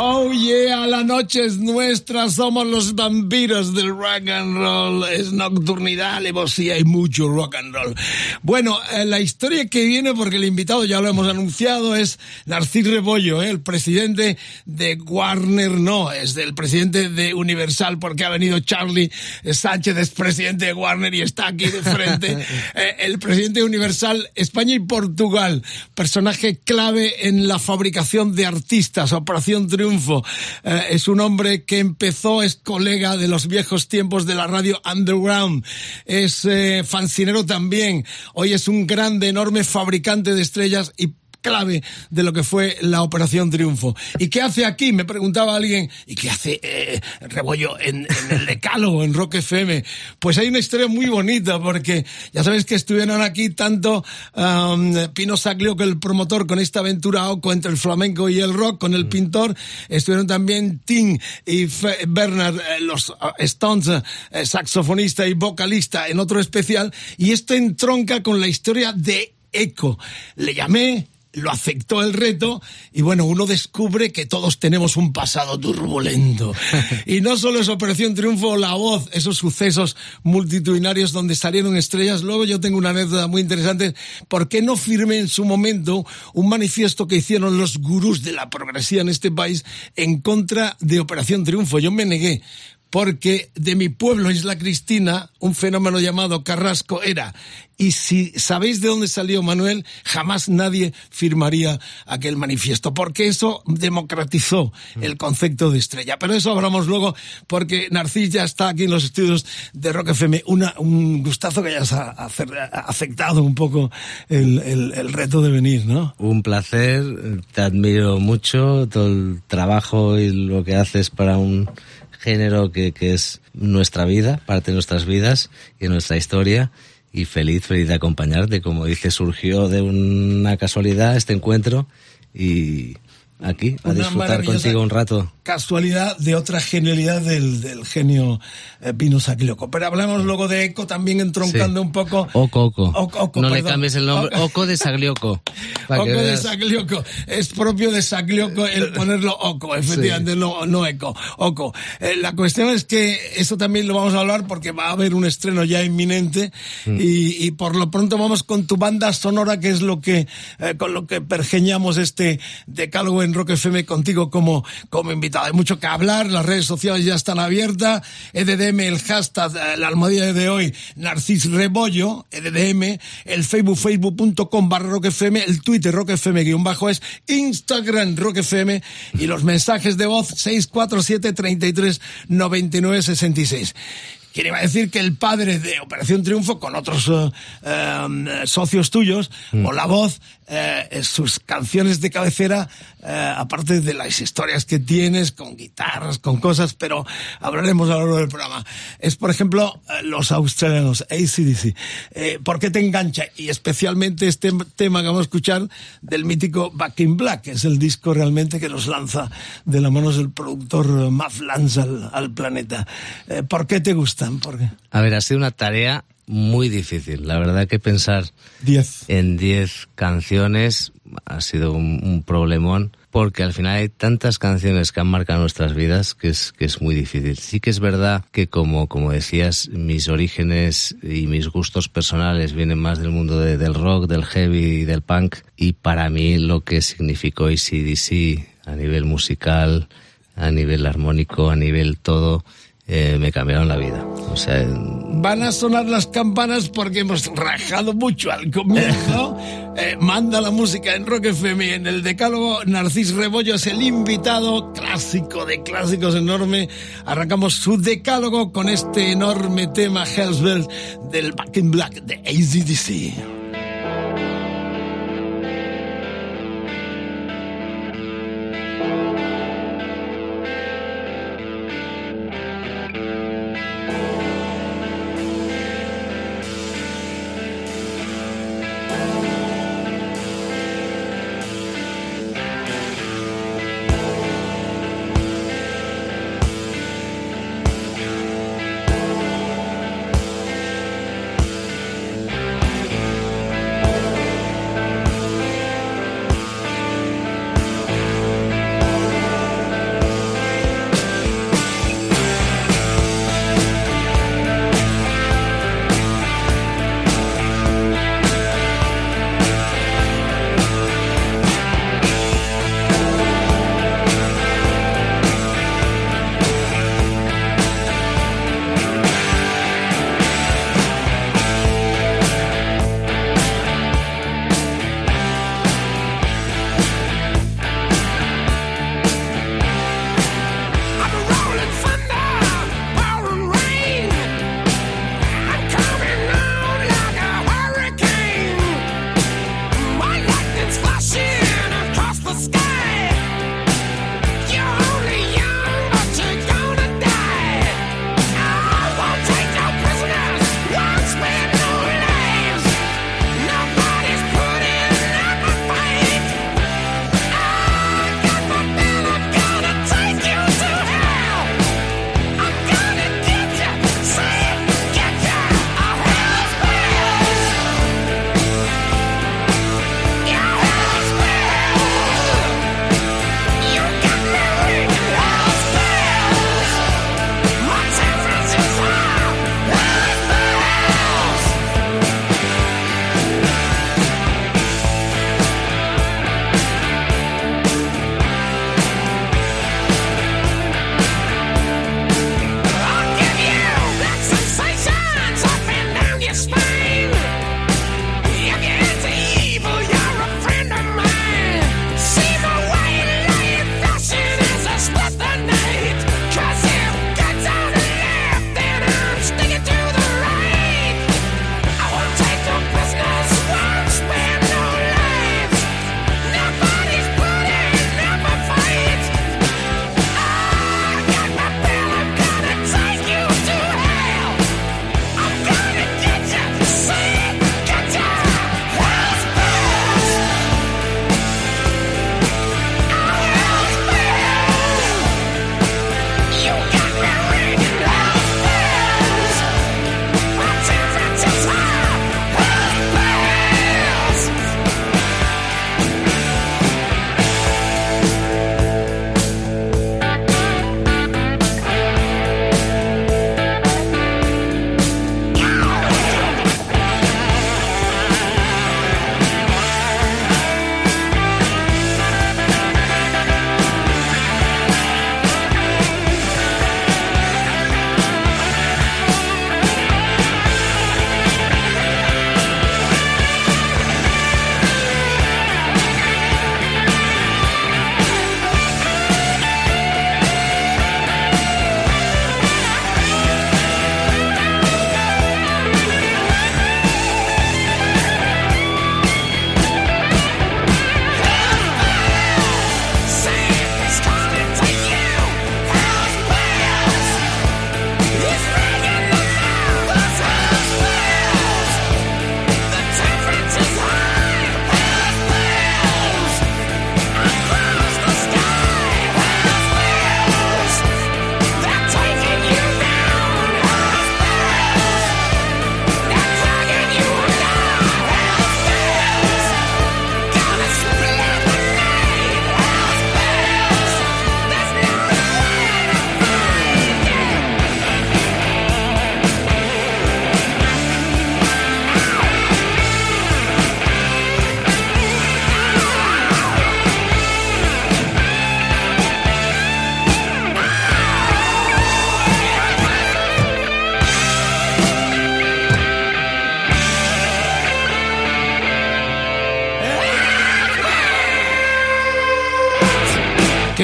Oh yeah, la noche es nuestra, somos los vampiros del rock and roll, es nocturnidad, alevosía y mucho rock and roll. Bueno, eh, la historia que viene, porque el invitado ya lo hemos anunciado, es Narcís Rebollo, eh, el presidente de Warner, no, es el presidente de Universal, porque ha venido Charlie Sánchez, es presidente de Warner y está aquí de frente. Eh, el presidente de Universal, España y Portugal, personaje clave en la fabricación de artistas, Operación Triunfo. Eh, es un hombre que empezó, es colega de los viejos tiempos de la radio underground, es eh, fancinero también, hoy es un grande, enorme fabricante de estrellas y clave de lo que fue la Operación Triunfo. ¿Y qué hace aquí? Me preguntaba alguien, ¿y qué hace eh, Rebollo en, en el Decálogo, en Rock FM? Pues hay una historia muy bonita, porque ya sabes que estuvieron aquí tanto um, Pino Saglio, que el promotor, con esta aventura OCO entre el flamenco y el rock, con el pintor, estuvieron también Tim y Fe- Bernard, eh, los eh, Stones, eh, saxofonista y vocalista en otro especial, y esto entronca con la historia de Eco. Le llamé, lo aceptó el reto y bueno, uno descubre que todos tenemos un pasado turbulento. y no solo es Operación Triunfo, La Voz, esos sucesos multitudinarios donde salieron estrellas. Luego yo tengo una anécdota muy interesante. ¿Por qué no firmé en su momento un manifiesto que hicieron los gurús de la progresía en este país en contra de Operación Triunfo? Yo me negué porque de mi pueblo, Isla Cristina, un fenómeno llamado Carrasco era. Y si sabéis de dónde salió Manuel, jamás nadie firmaría aquel manifiesto, porque eso democratizó el concepto de estrella. Pero eso hablamos luego, porque Narcís ya está aquí en los estudios de Rock FM. Una, un gustazo que hayas a- acer- aceptado un poco el, el- el reto de venir, ¿no? Un placer, te admiro mucho, todo el trabajo y lo que haces para un género que, que es nuestra vida, parte de nuestras vidas y de nuestra historia. Y feliz, feliz de acompañarte. Como dice, surgió de una casualidad este encuentro y aquí, a Una disfrutar contigo un rato. Casualidad de otra genialidad del, del genio eh, Pino. Pero hablamos luego de Eco también entroncando Sí. un poco. Oco, Oco. Oco, Oco, no le perdón. cambies el nombre. Oco. Oco de Saglioco. Oco de. Saglioco. Es propio de Saglioco el ponerlo Oco, efectivamente, no, no Eco. Oco. Eh, la cuestión es que eso también lo vamos a hablar porque va a haber un estreno ya inminente Mm. y, y por lo pronto vamos con tu banda sonora que es lo que, eh, con lo que pergeñamos este decálogo en Rock FM contigo como, como invitado. Hay mucho que hablar, las redes sociales ya están abiertas, EDDM, el hashtag, eh, la almohadilla de hoy, Narcis Rebollo, EDDM, el Facebook, facebook.com barra Rock el Twitter Rock FM guion bajo es, Instagram Rock FM y los mensajes de voz 647 33 99 66. Quiere decir que el padre de Operación Triunfo, con otros eh, eh, socios tuyos, o La Voz, eh, sus canciones de cabecera, eh, aparte de las historias que tienes, con guitarras, con cosas, pero hablaremos a lo largo del programa. Es, por ejemplo, los australianos, ACDC. Eh, ¿Por qué te engancha? Y especialmente este tema que vamos a escuchar del mítico Back in Black, que es el disco realmente que nos lanza de la mano del productor Matt Lance al, al planeta. Eh, ¿Por qué te gustan? ¿Por qué? A ver, ha sido una tarea muy difícil. La verdad que pensar Diez. en 10 canciones ha sido un, un problemón porque al final hay tantas canciones que han marcado nuestras vidas que es, que es muy difícil. Sí que es verdad que como, como decías, mis orígenes y mis gustos personales vienen más del mundo de- del rock, del heavy y del punk y para mí lo que significó ACDC a nivel musical, a nivel armónico, a nivel todo, eh, me cambiaron la vida. O sea, van a sonar las campanas porque hemos rajado mucho al comienzo. Eh, manda la música en Rock FM en el decálogo. Narcis Rebollo es el invitado, clásico de clásicos enorme. Arrancamos su decálogo con este enorme tema Hell's del Back in Black de ACDC.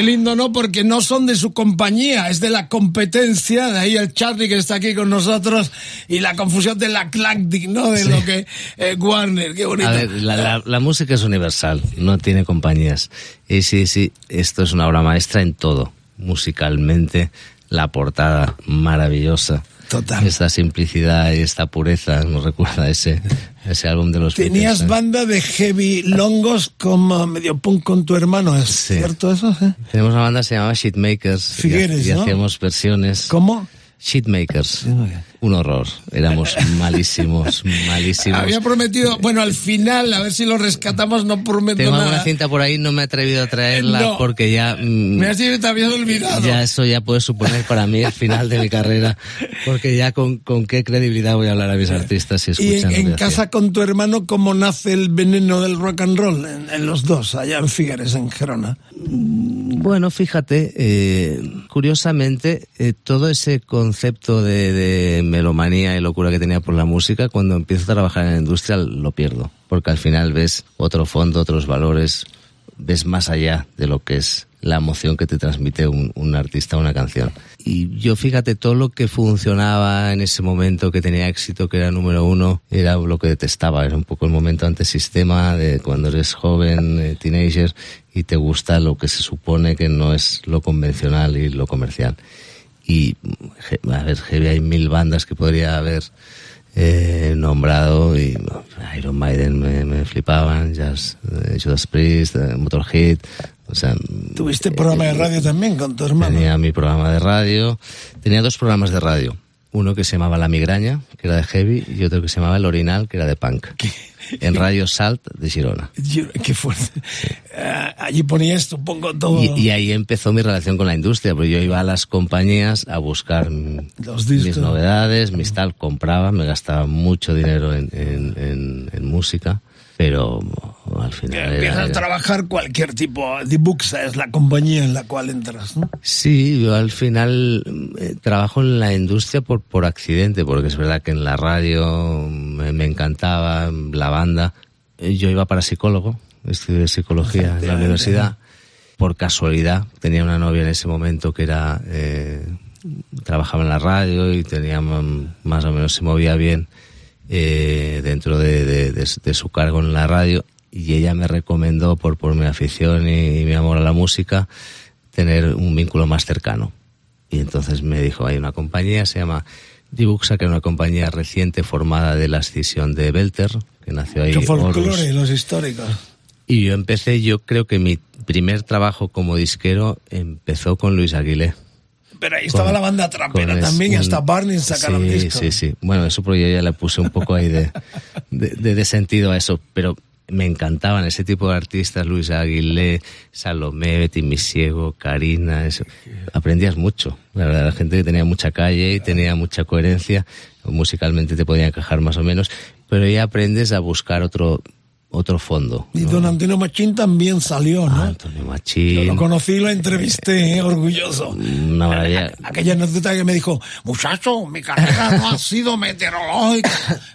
Lindo, ¿no? Porque no son de su compañía, es de la competencia, de ahí el Charlie que está aquí con nosotros y la confusión del Atlantic, ¿no? De lo que eh, Warner, qué bonito. A ver, la, la, la, música es universal, no tiene compañías. Y sí, sí, esto es una obra maestra en todo, musicalmente, la portada maravillosa Total. Esta simplicidad y esta pureza nos recuerda ese, ese álbum de los Tenías Beatles, ¿eh? banda de heavy longos como medio punk con tu hermano, ¿es Sí. cierto eso? eh? Tenemos una banda que se llamaba Shitmakers Figueres, y, y ¿no? hacíamos versiones. ¿Cómo? Shitmakers. Un horror. Éramos malísimos, malísimos. Había prometido, bueno, al final, a ver si lo rescatamos, no prometo Tengo nada. alguna cinta por ahí, no me he atrevido a traerla No. porque ya... mm, Me has dicho te habías olvidado. Ya eso ya puede suponer para mí el final de mi carrera, porque ya con, con qué credibilidad voy a hablar a mis artistas si y escuchan en, en lo que casa con tu hermano, ¿cómo nace el veneno del rock and roll? En, en los dos, allá en Figueres, en Gerona. Bueno, fíjate, eh, curiosamente, eh, todo ese concepto de, de melomanía y locura que tenía por la música, cuando empiezo a trabajar en la industria lo pierdo, porque al final ves otro fondo, otros valores, ves más allá de lo que es la emoción que te transmite un, un artista una canción. Y yo fíjate, todo lo que funcionaba en ese momento, que tenía éxito, que era número uno, era lo que detestaba. Era un poco el momento antesistema de cuando eres joven, eh, teenager, y te gusta lo que se supone que no es lo convencional y lo comercial. Y, a ver, hay mil bandas que podría haber eh, nombrado y Iron Maiden me, me flipaban, Jazz, eh, Judas Priest, eh, Motorhead, o sea, Tuviste programa de radio también con tu hermano. tenía mi programa de radio, tenía dos programas de radio, uno que se llamaba La Migraña, que era de heavy, y otro que se llamaba El Orinal, que era de punk, en Radio Salt de Girona. Qué fuerte. Ah, allí ponía esto, pongo todo. Y, y ahí empezó mi relación con la industria, porque yo iba a las compañías a buscar Los mis novedades, mis tal, compraba, me gastaba mucho dinero en, en- en- en música, pero al final... Empiezas a trabajar cualquier tipo. Dibuxa es la compañía en la cual entras, ¿no? Sí, yo al final eh, trabajo en la industria por, por accidente, porque es verdad que en la radio me, me encantaba, la banda. Eh, Yo iba para psicólogo, estudié psicología en la universidad. Por casualidad, tenía una novia en ese momento que era eh, trabajaba en la radio y tenía mm, más o menos se movía bien eh, dentro de, de- de- de su cargo en la radio y ella me recomendó por, por mi afición y, y mi amor a la música tener un vínculo más cercano. Y entonces me dijo, hay una compañía, se llama Dibuxa, que es una compañía reciente formada de la escisión de Belter, que nació ahí. Folclore, los históricos. Y yo empecé, yo creo que mi primer trabajo como disquero empezó con Luis Aguilé. Pero ahí estaba Con- la banda trapera es- también, y un- hasta Barney sacaron sí, discos. Sí, sí. Bueno, eso porque yo ya le puse un poco ahí de, de, de- de sentido a eso, pero me encantaban ese tipo de artistas, Luis Aguilé, Salomé, Betty Misiego, Karina, eso. Aprendías mucho, la verdad, la gente que tenía mucha calle y tenía mucha coherencia, musicalmente te podía encajar más o menos, pero ya aprendes a buscar otro, otro fondo. Y ¿no? don Antonio Machín también salió, ¿no? Ah, Antonio Yo Machín, lo conocí y lo entrevisté, eh, orgulloso. una maravilla. Aquella anécdota que me dijo, muchacho, mi carrera no ha sido meteorológica.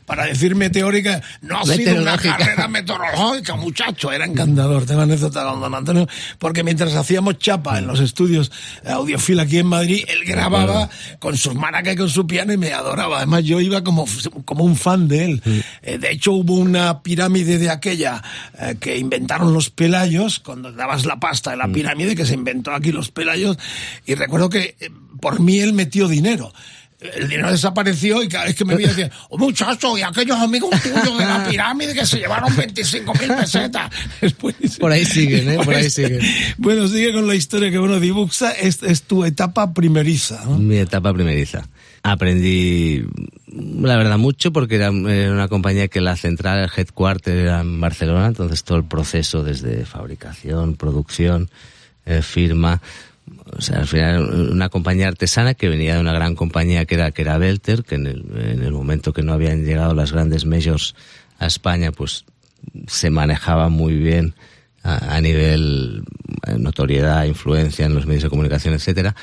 Para decir meteórica, no ha sido una carrera meteorológica, muchacho. Era encantador. Tengo anécdota con don Antonio, porque mientras hacíamos chapa en los estudios Audiofil aquí en Madrid, él grababa con sus maracas y con su piano y me adoraba. Además, yo iba como, como un fan de él. Eh, de hecho, hubo una pirámide de aquella eh, que inventaron los pelayos, cuando dabas la pasta de la pirámide, que se inventó aquí los pelayos, y recuerdo que eh, por mí él metió dinero. El dinero desapareció y cada vez que me veía decía, oh, muchacho, y aquellos amigos tuyos de la pirámide que se llevaron 25 mil pesetas. Es buenísimo. Por ahí siguen, ¿eh? Por ahí siguen. Bueno, sigue con la historia que, bueno, Dibuxa es, es tu etapa primeriza, ¿no? Mi etapa primeriza. Aprendí, la verdad, mucho porque era, una compañía que la central, el headquarter era en Barcelona, entonces todo el proceso desde fabricación, producción, eh, firma, o sea, al final una compañía artesana que venía de una gran compañía que era, que era Belter, que en el, en el momento que no habían llegado las grandes majors a España, pues se manejaba muy bien a, a nivel eh, notoriedad, influencia en los medios de comunicación, etcétera.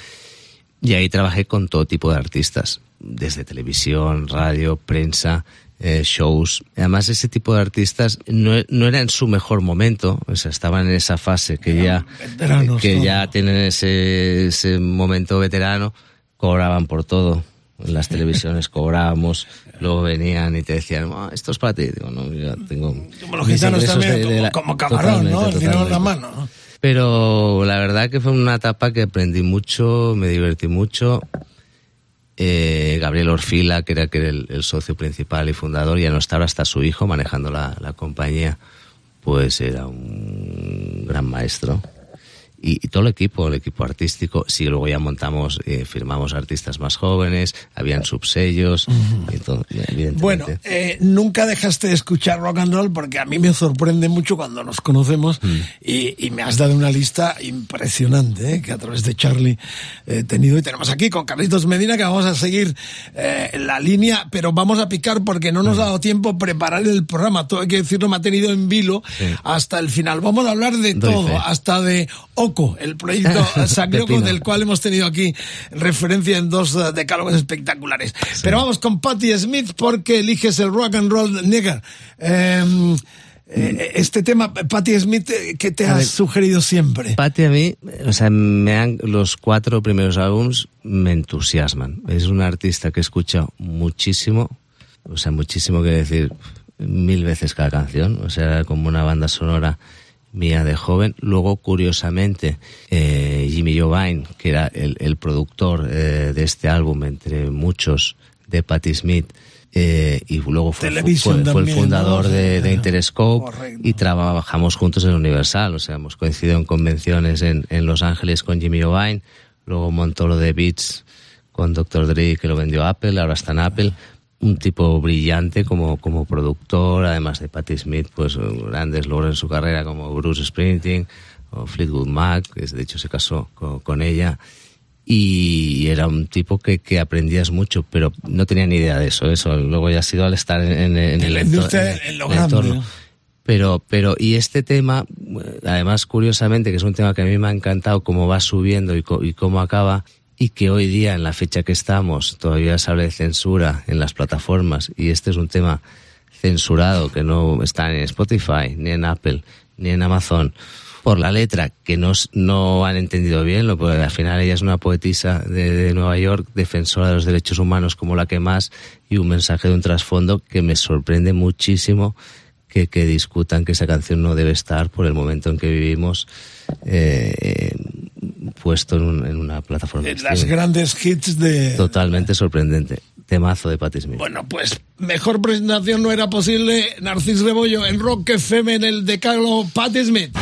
Y ahí trabajé con todo tipo de artistas, desde televisión, radio, prensa, eh, shows. Además, ese tipo de artistas no, no era en su mejor momento, o sea, estaban en esa fase que ya, que ya tienen ese, ese momento veterano, cobraban por todo. En las televisiones cobrábamos, luego venían y te decían, esto es para ti. Digo, no, ya tengo. Como los gitanos también, como, camarón, ¿no? Dinero en la mano. Pero la verdad que fue una etapa que aprendí mucho, me divertí mucho. Eh, Gabriel Orfila, que era, era el, socio principal y fundador, ya no estaba hasta su hijo manejando la, la compañía, pues era un gran maestro y, todo el equipo, el equipo artístico, sí, luego ya montamos, eh, firmamos artistas más jóvenes, habían subsellos, Bueno, eh, nunca dejaste de escuchar rock and roll porque a mí me sorprende mucho cuando nos conocemos mm. y, me has dado una lista impresionante eh, que a través de Charlie he tenido y tenemos aquí con Carlitos Medina que vamos a seguir la línea, pero vamos a picar porque no nos ha mm. dado tiempo preparar el programa, todo hay que decirlo, me ha tenido en vilo hasta el final. Vamos a hablar de todo, hasta de el proyecto Sacroco, del cual hemos tenido aquí referencia en dos eh, decálogos espectaculares. Pero vamos con Patti Smith porque eliges el rock and roll nigger. Em, eh, este tema, Patti Smith, eh, ¿qué te ha sugerido siempre? Patti a mí, o sea, me han, los cuatro primeros álbums me entusiasman. Es una artista que he escuchado muchísimo, o sea, muchísimo que decir mil veces cada canción, o sea, como una banda sonora mía de joven. Luego, curiosamente, eh, Jimmy Jovine, que era el, productor eh, de este álbum, entre muchos, de Patti Smith, eh, y luego fue, el fundador de, Interscope y trabajamos juntos en Universal, o sea, hemos coincidido en convenciones en, en Los Ángeles con Jimmy Jovine, luego montó lo de Beats con Dr. Dre que lo vendió Apple, ahora está en Apple, un tipo brillante como, como productor, además de Patti Smith, pues grandes logros en su carrera como Bruce Springsteen o Fleetwood Mac, que de hecho se casó con, ella. Y era un tipo que, que, aprendías mucho, pero no tenía ni idea de eso. Eso luego ya ha sido al estar en, el, entorno. Pero, pero, y este tema, además, curiosamente, que es un tema que a mí me ha encantado, cómo va subiendo y, y cómo acaba, y que hoy día, en la fecha que estamos, todavía se habla de censura en las plataformas y este es un tema censurado que no está ni en Spotify, ni en Apple, ni en Amazon, por la letra, que no, no han entendido bien, lo, porque al final ella es una poetisa de, de, Nueva York, defensora de los derechos humanos como la que más, y un mensaje de un trasfondo que me sorprende muchísimo que, que discutan que esa canción no debe estar por el momento en que vivimos. Eh, puesto en, una plataforma. En las grandes hits de... Totalmente sorprendente. Temazo de Patti Smith. Bueno, pues mejor presentación no era posible. Narcis Rebollo en Rock FM en el decálogo Patti Smith.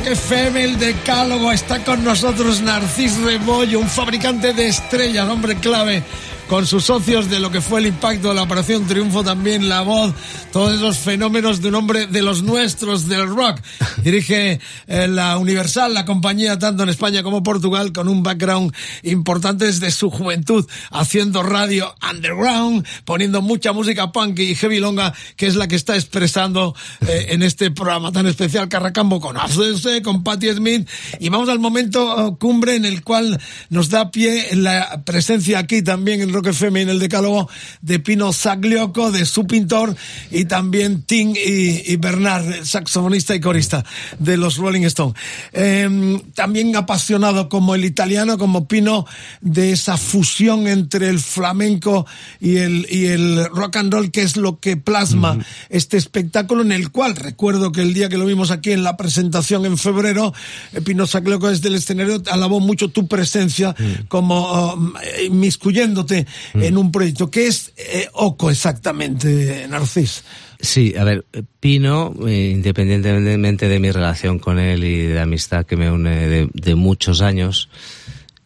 Rock FM, el decálogo, está con nosotros Narcis Rebollo, un fabricante de estrellas, hombre clave con sus socios de lo que fue el impacto de la Operación Triunfo, también la voz, todos esos fenómenos de un hombre de los nuestros del rock. Dirige eh, la Universal, la compañía tanto en España como Portugal, con un background importante desde su juventud, haciendo radio underground, poniendo mucha música punk y heavy longa, que es la que está expresando eh, en este programa tan especial Carracambo con ACC, con Patti Smith. Y vamos al momento oh, cumbre en el cual nos da pie la presencia aquí también en que FM en el decálogo de Pino Zaglioco, de su pintor, y también Tim y, Bernard, saxofonista y corista de los Rolling Stones. Em, también apasionado como el italiano, como Pino, de esa fusión entre el flamenco y el, y el rock and roll, que es lo que plasma este espectáculo en el cual recuerdo que el día que lo vimos aquí en la presentación en febrero, eh, Pino Zaglioco desde el escenario alabó mucho tu presencia como um, inmiscuyéndote Mm. en un proyecto. ¿Qué es eh, OCO exactamente, Narcis? Sí, a ver, Pino, eh, independientemente de mi relación con él y de amistad que me une de, muchos años,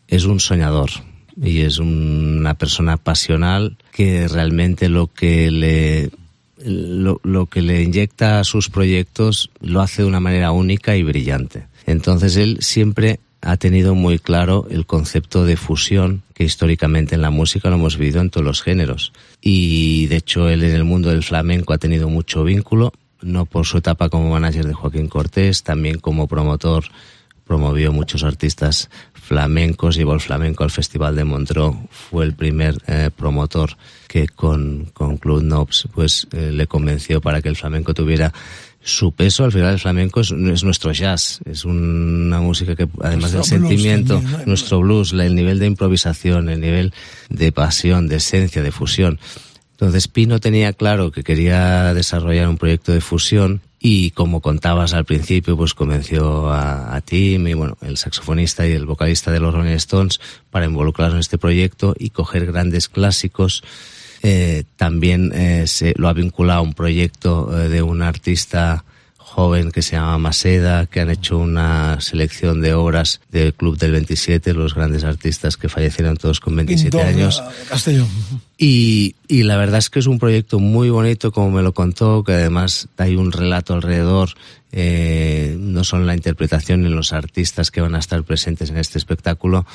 es un soñador y es una persona pasional que realmente lo que le lo, lo, que le inyecta a sus proyectos lo hace de una manera única y brillante. Entonces él siempre ha tenido muy claro el concepto de fusión que históricamente en la música lo hemos vivido en todos los géneros. Y de hecho él en el mundo del flamenco ha tenido mucho vínculo, no por su etapa como manager de Joaquín Cortés, también como promotor promovió muchos artistas flamencos, llevó el flamenco al Festival de Montreux, fue el primer eh, promotor que con, con Club Nobs pues eh, le convenció para que el flamenco tuviera su peso al final el flamenco es, nuestro jazz, es una música que además del sentimiento, nuestro blues, el nivel de improvisación, el nivel de pasión, de esencia, de fusión. Entonces Pino tenía claro que quería desarrollar un proyecto de fusión y como contabas al principio, pues convenció a, a Tim y bueno, el saxofonista y el vocalista de los Rolling Stones para involucrarse en este proyecto y coger grandes clásicos eh, también eh, se lo ha vinculado a un proyecto eh, de un artista joven que se llama Maseda, que han hecho una selección de obras del Club del 27, los grandes artistas que fallecieron todos con 27 años. Y, y, la verdad es que es un proyecto muy bonito, como me lo contó, que además hay un relato alrededor, eh, no solo la interpretación en los artistas que van a estar presentes en este espectáculo,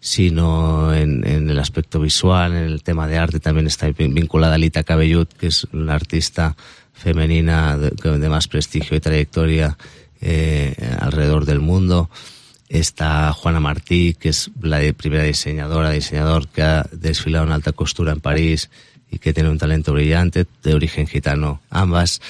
sino en, el aspecto visual, en el tema de arte también está vinculada Lita Cabellut, que es una artista femenina de, más prestigio y trayectoria eh, alrededor del mundo. Está Juana Martí, que es la primera diseñadora, diseñador que ha desfilado en alta costura en París y que tiene un talento brillante, de origen gitano ambas.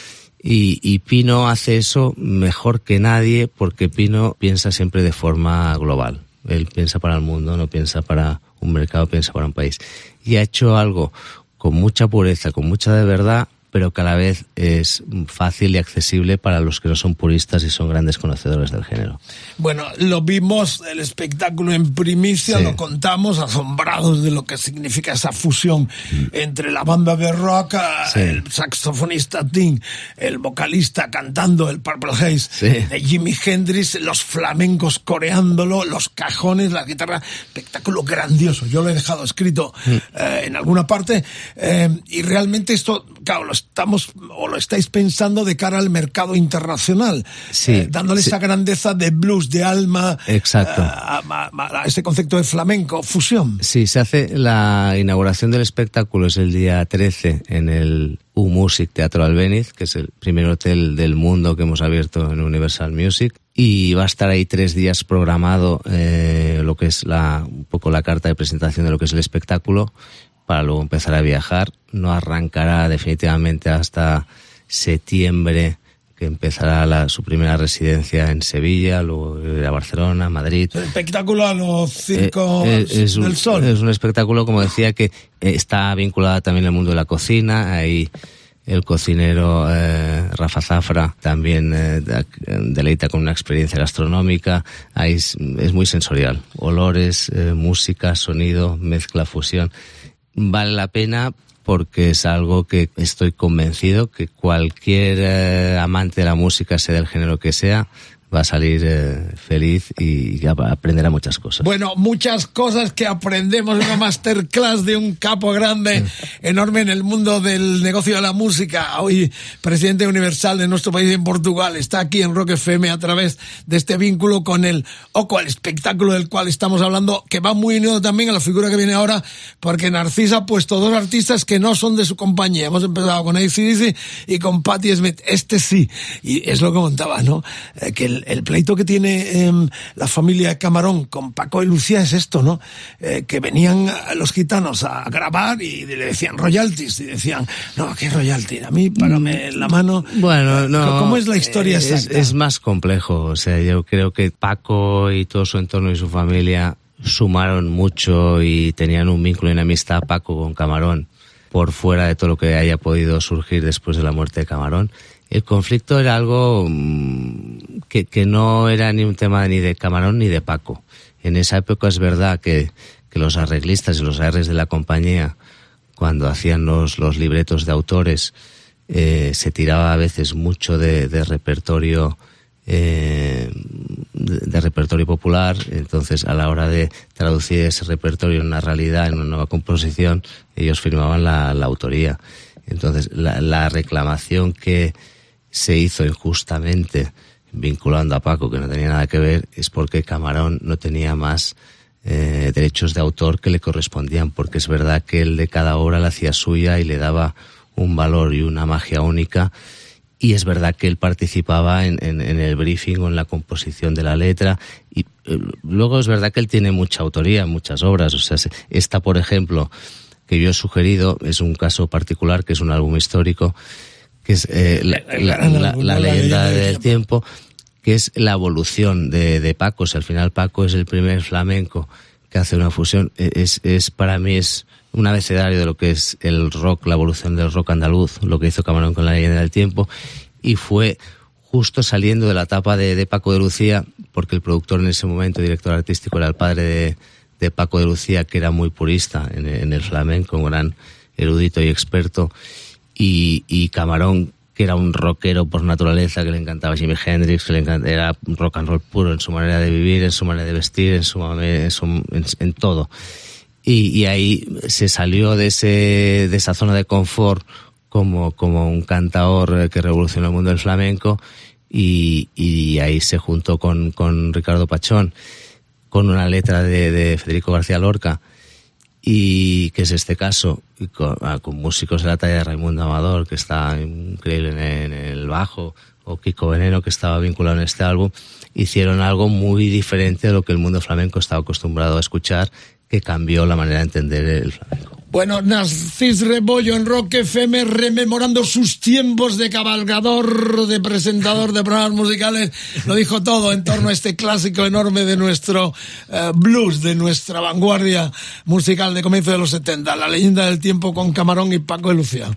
Y, Pino hace eso mejor que nadie porque Pino piensa siempre de forma global. Él piensa para el mundo, no piensa para un mercado, piensa para un país. Y ha hecho algo con mucha pureza, con mucha de verdad, pero que a la vez es fácil y accesible para los que no son puristas y son grandes conocedores del género. Bueno, lo vimos el espectáculo en primicia, lo contamos, asombrados de lo que significa esa fusión mm. entre la banda de rock, el saxofonista Tim, el vocalista cantando el Purple Haze de Jimi Hendrix, los flamencos coreándolo, los cajones, la guitarra, espectáculo grandioso. Yo lo he dejado escrito mm. eh, en alguna parte eh, y realmente esto, claro, estamos o lo estáis pensando de cara al mercado internacional, sí, eh, dándole esa grandeza de blues, de alma, exacto, a, ese concepto de flamenco, fusión. Sí, se hace la inauguración del espectáculo es el día 13 en el U Music Teatro Albeniz, que es el primer hotel del mundo que hemos abierto en Universal Music. Y va a estar ahí tres días programado eh, lo que es la un poco la carta de presentación de lo que es el espectáculo para luego empezar a viajar. No arrancará definitivamente hasta septiembre, que empezará la, su primera residencia en Sevilla, luego a Barcelona, Madrid. El espectáculo a los circos eh, eh, del un, sol. Es un espectáculo, como decía, que está vinculado también al mundo de la cocina. Hay el cocinero eh, Rafa Zafra también deleita con una experiencia gastronómica. Ahí es, es muy sensorial. Olores, música, sonido, mezcla, fusión vale la pena porque es algo que estoy convencido que cualquier eh, amante de la música, sea del género que sea, va a salir eh, feliz y aprenderá muchas cosas. Bueno, muchas cosas que aprendemos en una masterclass de un capo grande, enorme en el mundo del negocio de la música. Hoy, presidente universal de nuestro país en Portugal, está aquí en Rock FM a través de este vínculo con el OCO, el espectáculo del cual estamos hablando, que va muy unido también a la figura que viene ahora, porque Narcisa ha puesto dos artistas que no son de su compañía. Hemos empezado con ACDC y con Patti Smith. Este sí, y es lo que contaba, ¿no? Eh, que el el, pleito que tiene em, la familia Camarón con Paco y Lucía es esto, ¿no? Eh, que venían los gitanos a grabar y le decían royalties y decían, no, ¿qué royalty? A mí, págame la mano. Bueno, no. ¿Cómo es la historia es, Es más complejo. O sea, yo creo que Paco y todo su entorno y su familia sumaron mucho y tenían un vínculo y una amistad Paco con Camarón por fuera de todo lo que haya podido surgir después de la muerte de Camarón el conflicto era algo mm, que, no era ni un tema ni de Camarón ni de Paco. En esa época es verdad que, los arreglistas y los ARs de la compañía, cuando hacían los, los libretos de autores, eh, se tiraba a veces mucho de, repertorio eh, de, repertorio popular entonces a la hora de traducir ese repertorio en una realidad en una nueva composición ellos firmaban la, autoría entonces la reclamación que se hizo injustamente vinculando a Paco, que no tenía nada que ver, es porque Camarón no tenía más eh, derechos de autor que le correspondían, porque es verdad que él de cada obra la hacía suya y le daba un valor y una magia única. Y es verdad que él participaba en, el briefing o en la composición de la letra. Y eh, luego es verdad que él tiene mucha autoría en muchas obras. O sea, esta, por ejemplo, que yo he sugerido, es un caso particular, que es un álbum histórico, que es eh, la, leyenda del tiempo, que es la evolución de, de Paco. al final Paco es el primer flamenco que hace una fusión. E, es, es para mí es un abecedario de lo que es el rock, la evolución del rock andaluz, lo que hizo Camarón con la leyenda del tiempo, y fue justo saliendo de la etapa de, Paco de Lucía, porque el productor en ese momento, director artístico, era el padre de, Paco de Lucía, que era muy purista en, en el flamenco, un gran erudito y experto, y, Camarón, que era un rockero por naturaleza, que le encantaba Jimi Hendrix, le encantaba, era rock and roll puro en su manera de vivir, en su manera de vestir, en, su, en, todo. Y, ahí se salió de, ese, de esa zona de confort como, como un cantador que revolucionó el mundo del flamenco y, y ahí se juntó con, Ricardo Pachón con una letra de Federico García Lorca y que es este caso, ah, con, músicos de la talla de Raimundo Amador, que está increíble en, el bajo, o Kiko Veneno, que estaba vinculado en este álbum, hicieron algo muy diferente de lo que el mundo flamenco estaba acostumbrado a escuchar, que cambió la manera de entender el flamenco. Bueno, Narcis Rebollo en Rock FM rememorando sus tiempos de cabalgador, de presentador de programas musicales, lo dijo todo en torno a este clásico enorme de nuestro eh, blues, de nuestra vanguardia musical de comienzo de los 70, la leyenda del tiempo con Camarón y Paco de Lucía.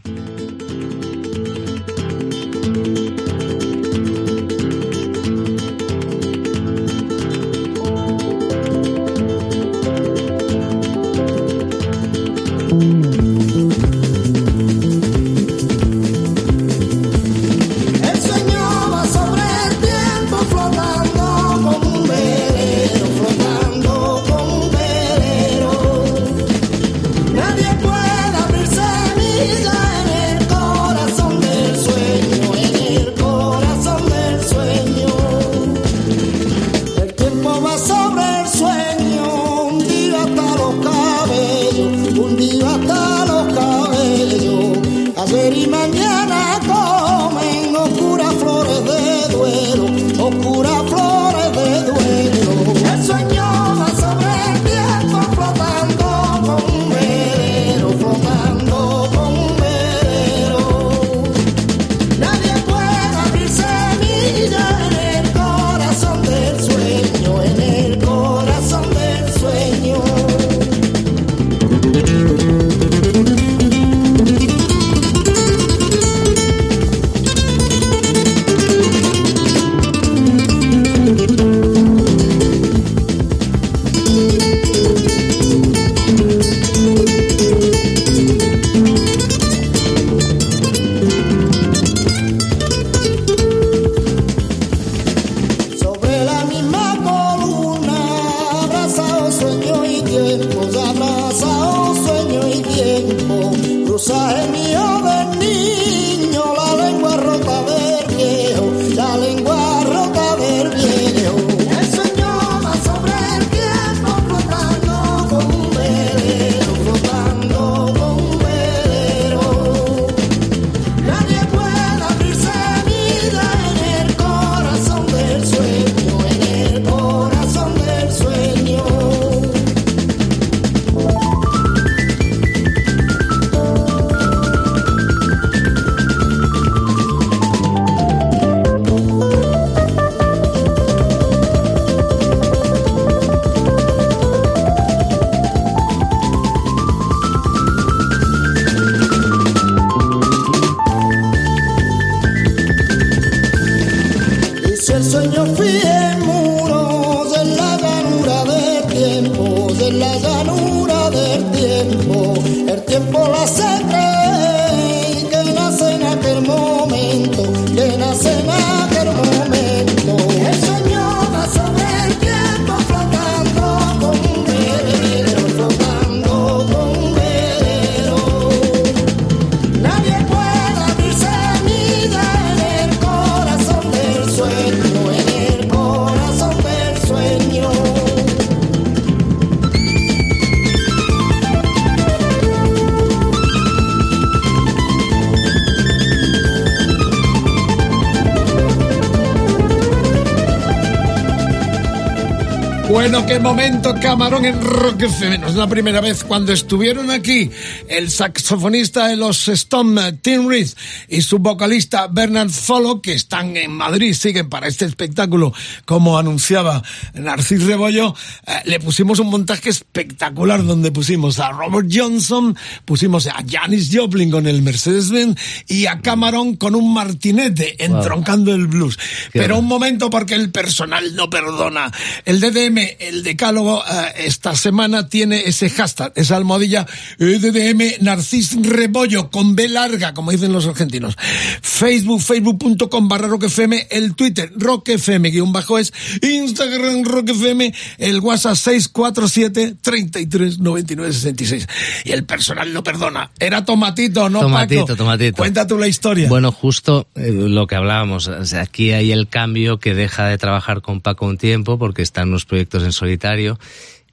Momento Camarón en Rock. No es la primera vez cuando estuvieron aquí el saxofonista de los Stone, Tim Reed, y su vocalista Bernard Follow, que están en Madrid, siguen para este espectáculo, como anunciaba Narcis Rebollo. eh, le pusimos un montaje espectacular donde pusimos a Robert Johnson, pusimos a Janis Joplin con el Mercedes-Benz y a Camarón con un martinete entroncando el blues. Qué Pero bueno. un momento porque el personal no perdona. El DDM, el decálogo, eh, esta semana tiene ese hashtag, esa almohadilla eh, DDM Narcis Rebollo con B larga, como dicen los argentinos. Facebook, facebook.com barra Rock FM, el Twitter Rock FM guion bajo es, Instagram Rock FM, el WhatsApp 647 33 99 66. Y el personal no perdona. Era Tomatito, no Tomatito, Paco. Tomatito. Cuenta tú la historia. Bueno, justo eh, lo que hablábamos. o sea, aquí hay el cambio que deja de trabajar con Paco un tiempo porque están unos proyectos en solitario.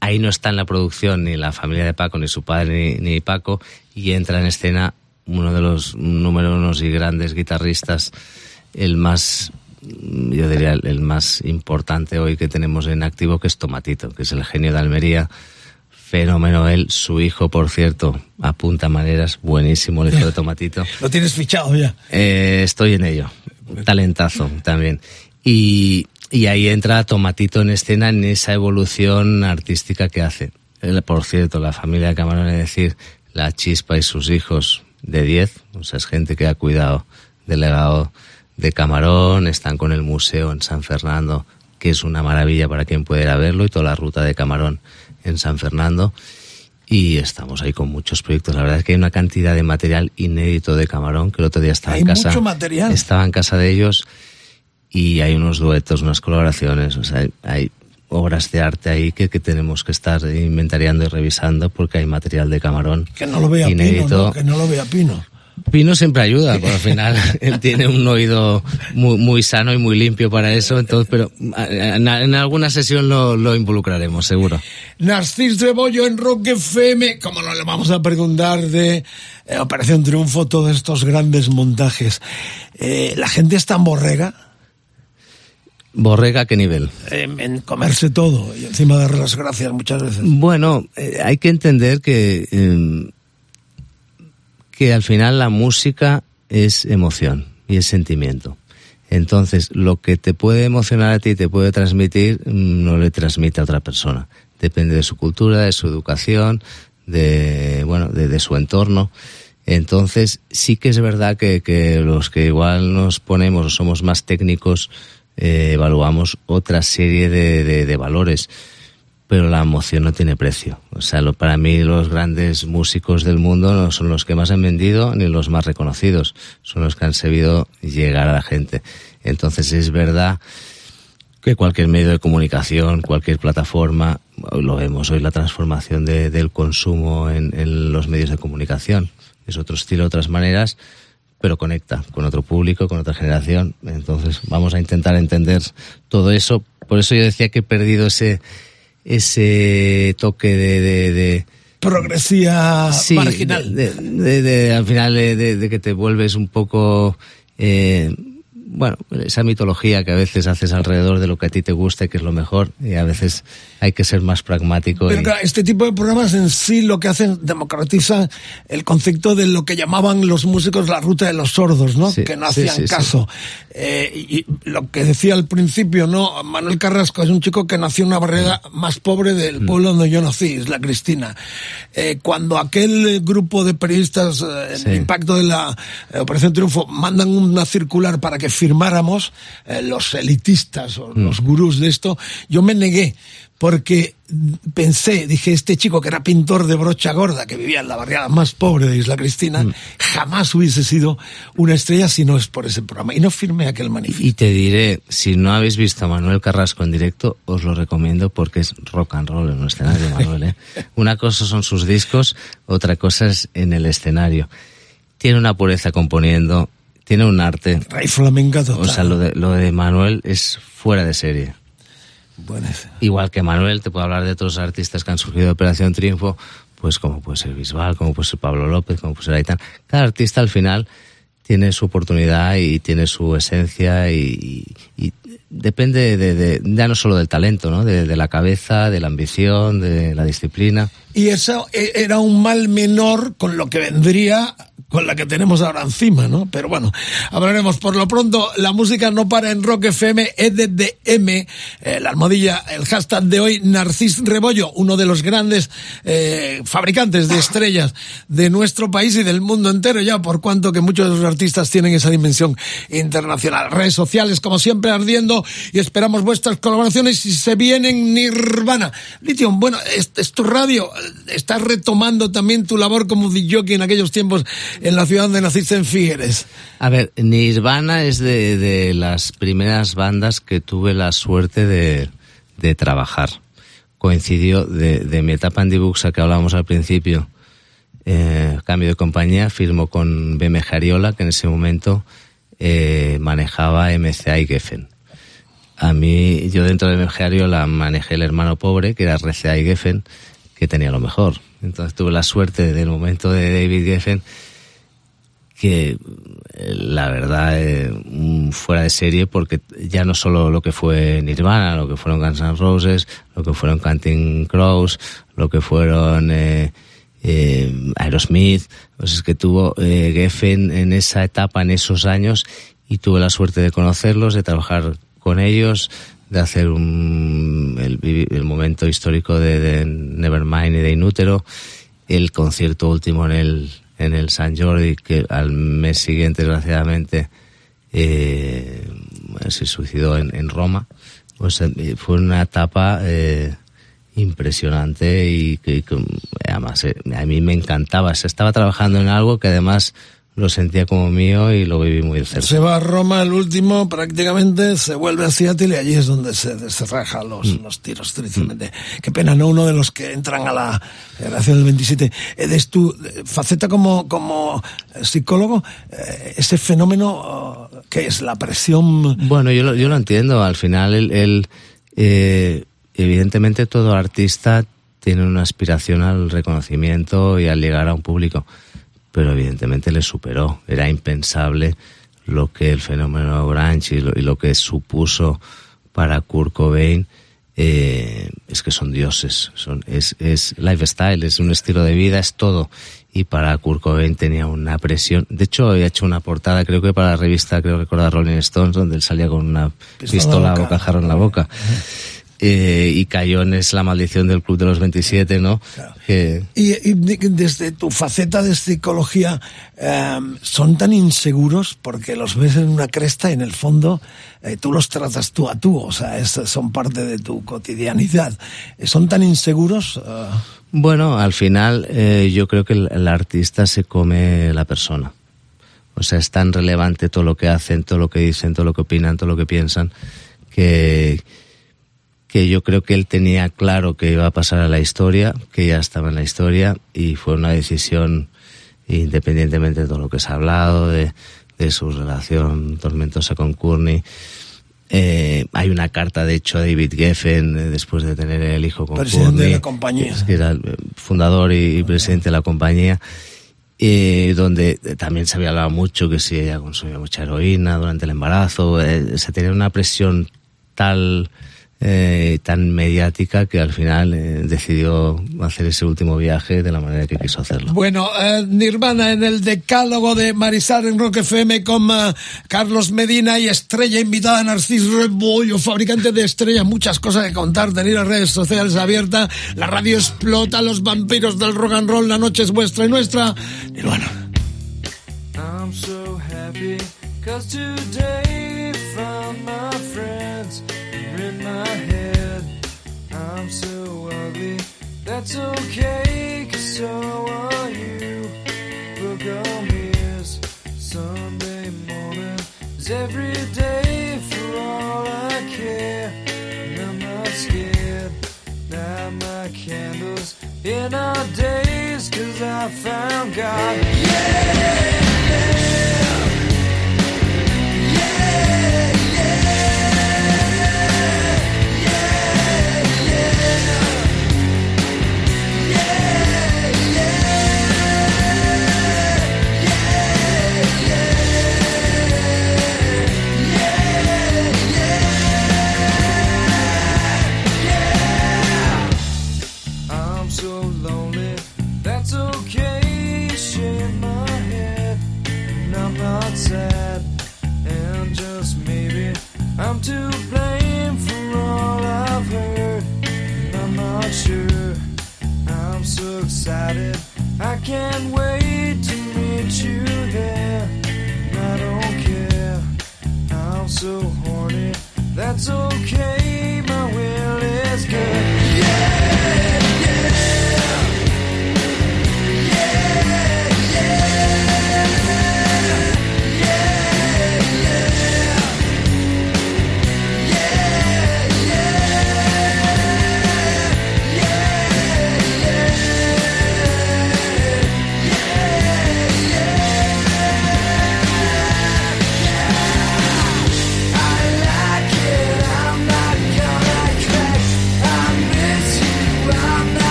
Ahí no está en la producción ni la familia de Paco, ni su padre, ni, ni Paco. Y entra en escena uno de los número unos y grandes guitarristas, el más, yo diría, el- el más importante hoy que tenemos en activo, que es Tomatito, que es el genio de Almería. Fenómeno él, su hijo, por cierto, apunta maneras, buenísimo el hijo de Tomatito. Lo tienes fichado ya. Eh, estoy en ello. Talentazo también. Y, y ahí entra Tomatito en escena en esa evolución artística que hace. Por cierto, la familia de Camarón, es decir, la Chispa y sus hijos de 10, o sea, es gente que ha cuidado del legado de Camarón, están con el museo en San Fernando, que es una maravilla para quien pueda ir a verlo, y toda la ruta de Camarón en San Fernando. Y estamos ahí con muchos proyectos. La verdad es que hay una cantidad de material inédito de Camarón que el otro día estaba Hay en casa. mucho material. Estaba en casa de ellos y hay unos duetos, unas colaboraciones. O sea, hay, obras de arte ahí que, que tenemos que estar inventariando y revisando porque hay material de Camarón Que no lo vea Pino, inédito. ¿no? que no lo vea Pino. Pino siempre ayuda, porque al final él tiene un oído muy, muy sano y muy limpio para eso, entonces, pero en, en alguna sesión lo, lo involucraremos, seguro. Narcis Rebollo en Rock FM, como no le vamos a preguntar de eh, Operación Triunfo, todos estos grandes montajes. Eh, ¿La gente está en borrega? Borrega, ¿a qué nivel? En comerse todo y encima dar las gracias muchas veces. Bueno, eh, hay que entender que, eh, que al final la música es emoción y es sentimiento. Entonces, lo que te puede emocionar a ti, te puede transmitir, mm, no le transmite a otra persona. Depende de su cultura, de su educación, de, bueno, de, de su entorno. Entonces, sí que es verdad que, que los que igual nos ponemos o somos más técnicos, eh, evaluamos otra serie de, de, de valores pero la emoción no tiene precio. O sea, lo, para mí los grandes músicos del mundo no son los que más han vendido ni los más reconocidos, son los que han sabido llegar a la gente. Entonces es verdad que cualquier medio de comunicación, cualquier plataforma, lo vemos hoy la transformación de, del consumo en, en, los medios de comunicación. es otro estilo, otras maneras, pero conecta con otro público, con otra generación. Entonces vamos a intentar entender todo eso. Por eso yo decía que he perdido ese, ese toque de, de, de progresía marginal. De, al final de, que te vuelves un poco eh, bueno, esa mitología que a veces haces alrededor de lo que a ti te gusta y que es lo mejor, y a veces hay que ser más pragmático. Pero este tipo de programas en sí lo que hacen democratiza el concepto de lo que llamaban los músicos la ruta de los sordos, ¿no? que no hacían caso. Eh, y lo que decía al principio, ¿no? Manuel Carrasco es un chico que nació en una barrera más pobre del mm. pueblo donde yo nací, es la Cristina. Eh, cuando aquel grupo de periodistas, eh, el impacto de la Operación Triunfo, mandan una circular para que firmáramos, eh, los elitistas o los mm. gurús de esto, yo me negué porque pensé, dije, este chico que era pintor de brocha gorda, que vivía en la barriada más pobre de Isla Cristina, mm. jamás hubiese sido una estrella si no es por ese programa. Y no firmé aquel manifiesto. Y te diré, si no habéis visto a Manuel Carrasco en directo, os lo recomiendo porque es rock and roll en un escenario, Manuel. ¿eh? Una cosa son sus discos, otra cosa es en el escenario. Tiene una pureza componiendo, tiene un arte. Rey flamenca total. O sea, lo de, lo de Manuel es fuera de serie. Igual que Manuel, te puedo hablar de otros artistas que han surgido de Operación Triunfo, pues como puede ser Bisbal, como puede ser Pablo López, como puede ser Aitán. Cada artista al final tiene su oportunidad y tiene su esencia y, depende de, ya no solo del talento, ¿no? de, la cabeza, de la ambición, de la disciplina. Y eso e, era un mal menor con lo que vendría con la que tenemos ahora encima, ¿no? Pero bueno, hablaremos. Por lo pronto, la música no para en Rock FM, EDDM, eh, la almohadilla, el hashtag de hoy, Narcis Rebollo, uno de los grandes eh, fabricantes de estrellas de nuestro país y del mundo entero ya, por cuanto que muchos de los artistas tienen esa dimensión internacional. Redes sociales, como siempre, ardiendo y esperamos vuestras colaboraciones y se vienen Nirvana. Lithium, bueno, es, tu radio, estás retomando también tu labor como DJ en aquellos tiempos en la ciudad donde naciste en Figueres? A ver, Nirvana es de, las primeras bandas que tuve la suerte de, trabajar. Coincidió de, mi etapa en Dibuxa que hablábamos al principio, eh, cambio de compañía, firmó con BM Jariola, que en ese momento eh, manejaba MCA y Geffen. A mí, yo dentro de BM Jariola manejé el hermano pobre, que era RCA y Geffen, que tenía lo mejor. Entonces tuve la suerte del momento de David Geffen que eh, la verdad eh, fuera de serie porque ya no solo lo que fue Nirvana, lo que fueron Guns N' Roses, lo que fueron Canting Crows, lo que fueron eh, Aerosmith, pues es que tuvo Geffen en esa etapa, en esos años, y tuve la suerte de conocerlos, de trabajar con ellos, de hacer un, el, momento histórico de, de Nevermind y de Inútero, el concierto último en el en el San Jordi, que al mes siguiente, desgraciadamente, eh, se suicidó en, Roma. Pues eh, fue una etapa eh, impresionante y que, además a mí me encantaba. Se estaba trabajando en algo que además lo sentía como mío y lo viví muy cerca. Se va a Roma el último, prácticamente se vuelve a Seattle y allí es donde se descerraja los, mm. los tiros, tristemente. Mm. Qué pena, ¿no? Uno de los que entran a la generación del 27. Es tu faceta como, como psicólogo, eh, ese fenómeno, oh, que es la presión? Bueno, yo lo, yo lo entiendo. Al final, el, eh, evidentemente todo artista tiene una aspiración al reconocimiento y al llegar a un público pero evidentemente le superó. Era impensable lo que el fenómeno Grunge y lo, que supuso para Kurt Cobain. Eh, es que son dioses, son, es, es lifestyle, es un estilo de vida, es todo. Y para Kurt Cobain tenía una presión. De hecho, había hecho una portada, creo que para la revista, creo recordar Rolling Stones, donde él salía con una pistola, o bocajarro en la boca. Eh, y Cayón es la maldición del Club de los 27, ¿no? Y, desde tu faceta de psicología, em, ¿son tan inseguros porque los ves en una cresta y en el fondo eh, tú los tratas tú a tú? O sea, son parte de tu cotidianidad. ¿Son tan inseguros? Eh, bueno, al final yo creo que el artista se come la persona. O sea, es tan relevante todo lo que hacen, todo lo que dicen, todo lo que opinan, todo lo que piensan, que que yo creo que él tenía claro que iba a pasar a la historia, que ya estaba en la historia y fue una decisión independientemente de todo lo que se ha hablado, de, de su relación tormentosa con Courtney. Eh, hay una carta, de hecho, a David Geffen, eh, después de tener el hijo con presidente de la compañía. que era el fundador y, presidente de la compañía, eh, donde también se había hablado mucho que si ella consumía mucha heroína durante el embarazo, se tenía una presión tal eh, tan mediática que al final eh, decidió hacer ese último viaje de la manera que quiso hacerlo. Bueno, eh, Nirvana en el decálogo de Marisar en Rock FM con Carlos Medina y estrella invitada Narciso Rebollo, fabricante de estrellas, muchas cosas que contar, tener las redes sociales abiertas, la radio explota, los vampiros del rock and roll, la noche es vuestra y nuestra. Nirvana. I'm so happy, I'm so ugly, that's okay, cause so are you. Book on is Sunday morning, is every day for all I care. And I'm not scared, light my candles in our days, cause I found God. Yeah! Yeah! I'm to blame for all I've heard. I'm not sure. I'm so excited. I can't wait to meet you there. I don't care. I'm so horny. That's okay. My will is good.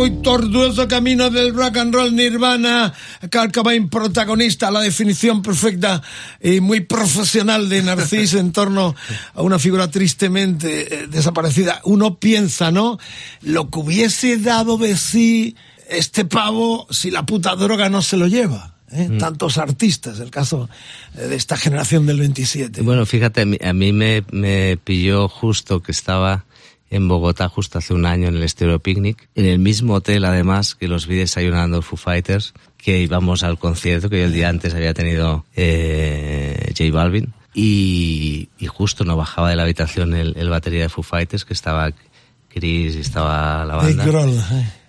Largo y tortuoso camino del rock and roll Nirvana, Kurt Cobain protagonista, la definición perfecta y muy profesional de Narcis en torno a una figura tristemente eh, desaparecida. Uno piensa, ¿no? Lo que hubiese dado de sí este pavo si la puta droga no se lo lleva. ¿eh? Mm. Tantos artistas, el caso eh, de esta generación del 27. Bueno, fíjate, a mí, me, me pilló justo que estaba en Bogotá justo hace un año en el Estero Picnic, en el mismo hotel además que los vi desayunando Foo Fighters, que íbamos al concierto que el día antes había tenido eh, J Balvin. Y, justo no bajaba de la habitación el, batería de Foo Fighters, que estaba Chris y estaba la banda.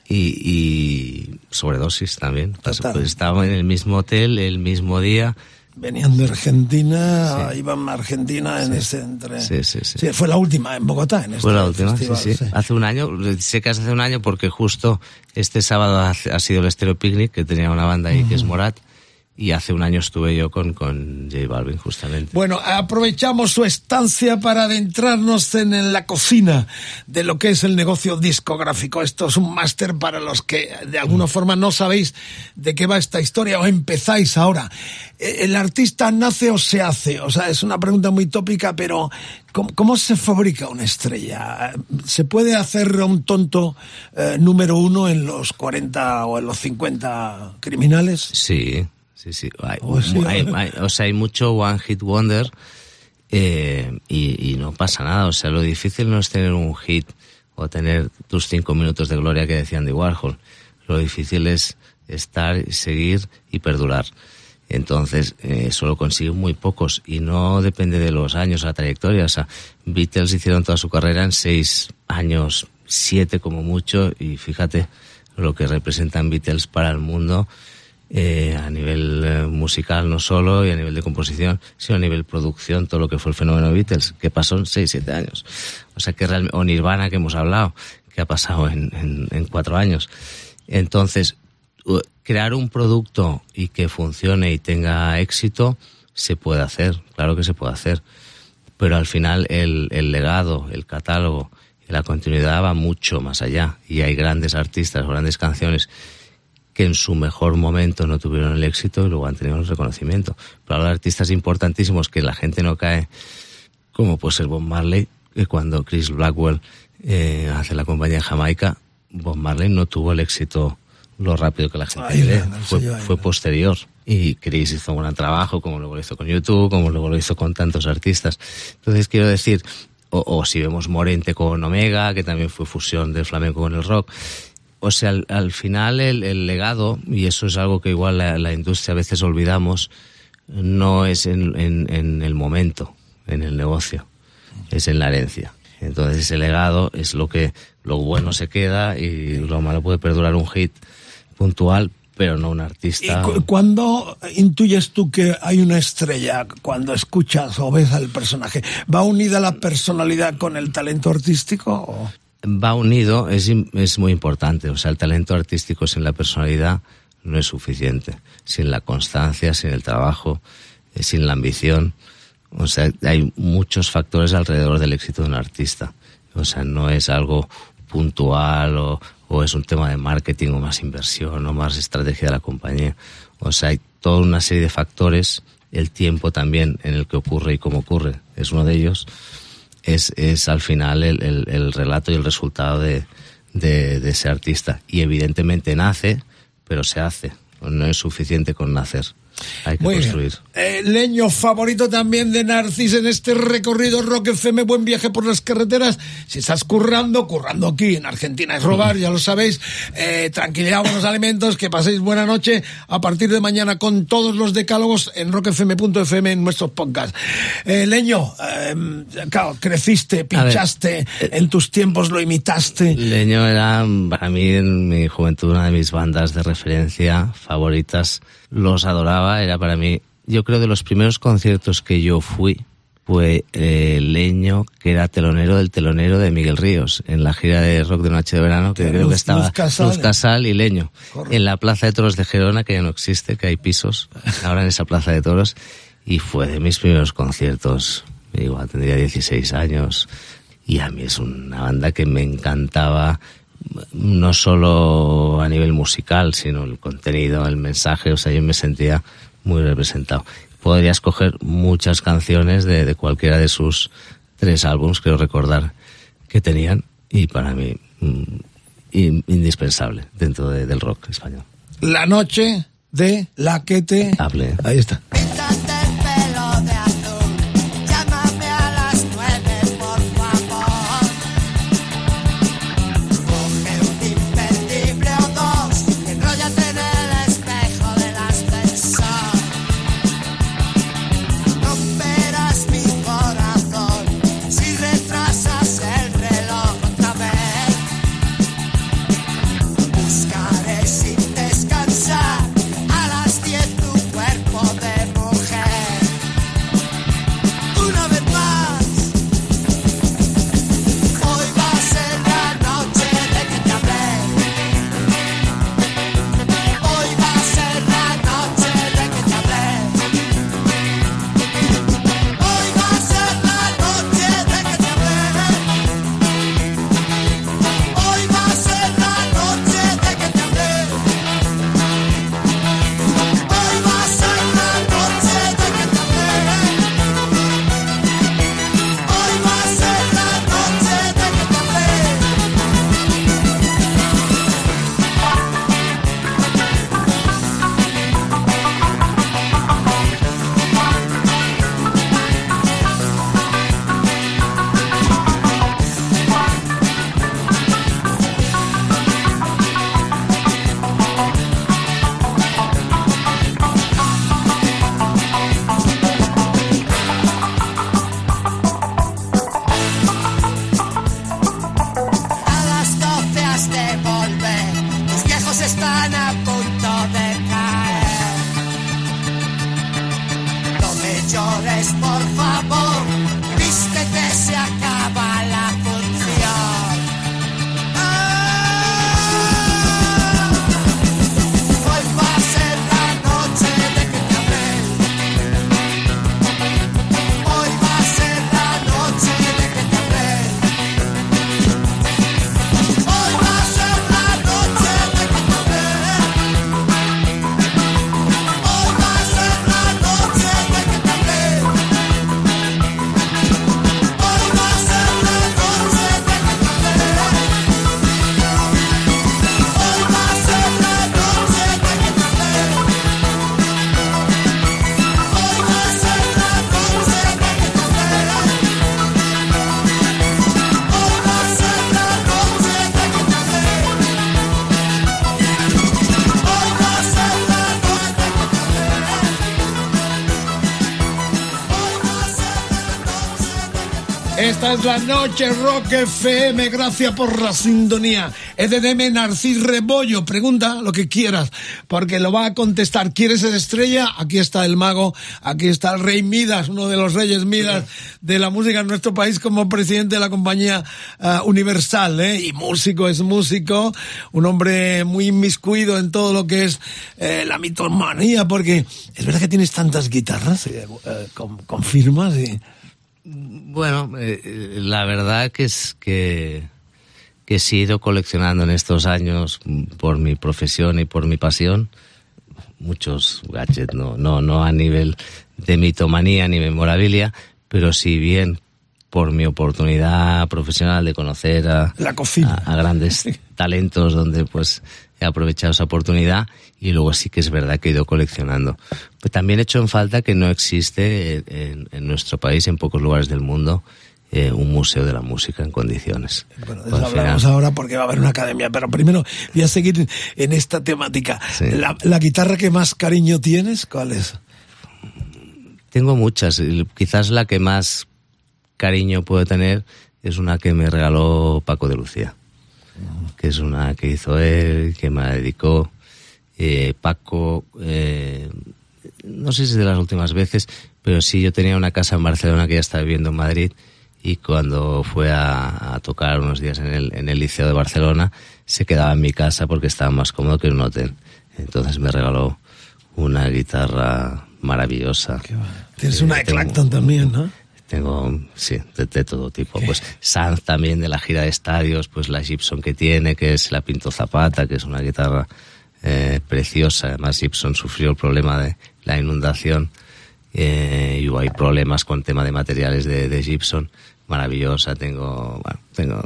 Y, y sobredosis también. Pues estábamos en el mismo hotel, el mismo día, Venían de Argentina, iban a Argentina en ese entre... Sí, sí, sí, Fue la última en Bogotá. En este fue la última, sí, sí, Hace un año, sé que hace un año porque justo este sábado ha, sido el Estero Picnic, que tenía una banda ahí que es Morat, y hace un año estuve yo con, con J Balvin, justamente. Bueno, aprovechamos su estancia para adentrarnos en, la cocina de lo que es el negocio discográfico. Esto es un máster para los que de alguna forma no sabéis de qué va esta historia o empezáis ahora. E, ¿El artista nace o se hace? O sea, es una pregunta muy tópica, pero ¿cómo, se fabrica una estrella? ¿Se puede hacer un tonto eh, número uno en los 40 o en los 50 criminales? Sí. Sí, sí. Hay, o sea, hay mucho One Hit Wonder eh, y, no pasa nada. O sea, lo difícil no es tener un hit o tener tus cinco minutos de gloria que decían de Warhol. Lo difícil es estar, seguir y perdurar. Entonces, eh, eso lo consiguen muy pocos y no depende de los años, la trayectoria. O sea, Beatles hicieron toda su carrera en seis años, siete como mucho, y fíjate lo que representan Beatles para el mundo eh, a nivel eh, musical no solo y a nivel de composición, sino a nivel producción, todo lo que fue el fenómeno Beatles, que pasó en 6, 7 años. O sea que realmente, o Nirvana que hemos hablado, que ha pasado en, en, cuatro años. Entonces, crear un producto y que funcione y tenga éxito, se puede hacer, claro que se puede hacer. Pero al final el, el legado, el catálogo la continuidad va mucho más allá. Y hay grandes artistas, grandes canciones que en su mejor momento no tuvieron el éxito y luego han tenido el reconocimiento. Pero hay artistas importantísimos que la gente no cae, como puede ser Bob Marley, que cuando Chris Blackwell eh, hace la compañía en Jamaica, Bob Marley no tuvo el éxito lo rápido que la gente cree, fue, posterior. Y Chris hizo un gran trabajo, como luego lo hizo con YouTube, como luego lo hizo con tantos artistas. Entonces quiero decir, o, o si vemos Morente con Omega, que también fue fusión del flamenco con el rock, o sea, al, final el, legado, y eso es algo que igual la, industria a veces olvidamos, no es en, el momento, en el negocio, es en la herencia. Entonces ese legado es lo que lo bueno se queda y lo malo puede perdurar un hit puntual, pero no un artista. ¿Y cuándo intuyes tú que hay una estrella? Cuando escuchas o ves al personaje, ¿va unida la personalidad con el talento artístico? Va unido, es, es muy importante. O sea, el talento artístico sin la personalidad no es suficiente. Sin la constancia, sin el trabajo, eh, sin la ambición. O sea, hay muchos factores alrededor del éxito de un artista. O sea, no es algo puntual o, o es un tema de marketing o más inversión o más estrategia de la compañía. O sea, hay toda una serie de factores, el tiempo también en el que ocurre y cómo ocurre es uno de ellos es, es al final el, el, el relato y el resultado de, de, de ese artista. Y evidentemente nace, pero se hace. No es suficiente con nacer. Hay que construir. Eh, leño favorito también de Narcis en este recorrido Rock FM, buen viaje por las carreteras. Si estás currando, currando aquí en Argentina es robar, ya lo sabéis. Eh, tranquilidad, buenos alimentos, que paséis buena noche a partir de mañana con todos los decálogos en rockfm.fm en nuestros podcasts. Eh, Leño, eh, claro, creciste, pinchaste, en tus tiempos lo imitaste. Leño era para mí en mi juventud una de mis bandas de referencia favoritas los adoraba, era para mí, yo creo de los primeros conciertos que yo fui, fue eh, Leño, que era telonero del telonero de Miguel Ríos, en la gira de Rock de Noche de Verano, que creo que estaba Luz Casal, y Leño, en la Plaza de Toros de Gerona, que ya no existe, que hay pisos ahora en esa Plaza de Toros, y fue de mis primeros conciertos, igual tendría 16 años, y a mí es una banda que me encantaba no solo a nivel musical, sino el contenido, el mensaje, o sea, yo me sentía muy representado. Podría escoger muchas canciones de, de cualquiera de sus tres álbumes, creo recordar, que tenían, y para mí mm, indispensable dentro de, del rock español. La noche de la que te... Hable. Ahí está. Esta es la noche Rock FM. Gracias por la sintonía. EDM Narcis Rebollo. Pregunta lo que quieras, porque lo va a contestar. ¿Quieres ser estrella? Aquí está el mago. Aquí está el rey Midas, uno de los reyes Midas de la música en nuestro país como presidente de la compañía uh, Universal. ¿eh? Y músico es músico. Un hombre muy inmiscuido en todo lo que es eh, la mitomanía, porque es verdad que tienes tantas guitarras. Eh, ¿Confirmas? Y... Bueno, eh, la verdad que es que, que he ido coleccionando en estos años por mi profesión y por mi pasión muchos gadgets, no, no, no a nivel de mitomanía ni memorabilia, pero si bien por mi oportunidad profesional de conocer a, la cocina. a, a grandes talentos donde pues he aprovechado esa oportunidad y luego sí que es verdad que he ido coleccionando. Pero también he hecho en falta que no existe en, en nuestro país, en pocos lugares del mundo, eh, un museo de la música en condiciones. Bueno, de eso hablamos ahora porque va a haber una academia, pero primero voy a seguir en esta temática. Sí. La, la, guitarra que más cariño tienes, ¿cuál es? Tengo muchas, quizás la que más cariño puedo tener es una que me regaló Paco de Lucía, que es una que hizo él, que me dedicó. Eh, Paco, eh, no sé si es de las últimas veces, pero sí yo tenía una casa en Barcelona que ya estaba viviendo en Madrid y cuando fue a, a, tocar unos días en el, en el Liceo de Barcelona se quedaba en mi casa porque estaba más cómodo que en un hotel. Entonces me regaló una guitarra maravillosa. Tienes una de Clacton también, ¿no? Tengo, sí, de, todo tipo. Pues Sanz también de la gira de estadios, pues la Gibson que tiene, que es la Pinto Zapata, que es una guitarra eh, preciosa. Además Gibson sufrió el problema de la inundación eh, y hay problemas con tema de materiales de, de Gibson. Maravillosa, tengo, bueno, tengo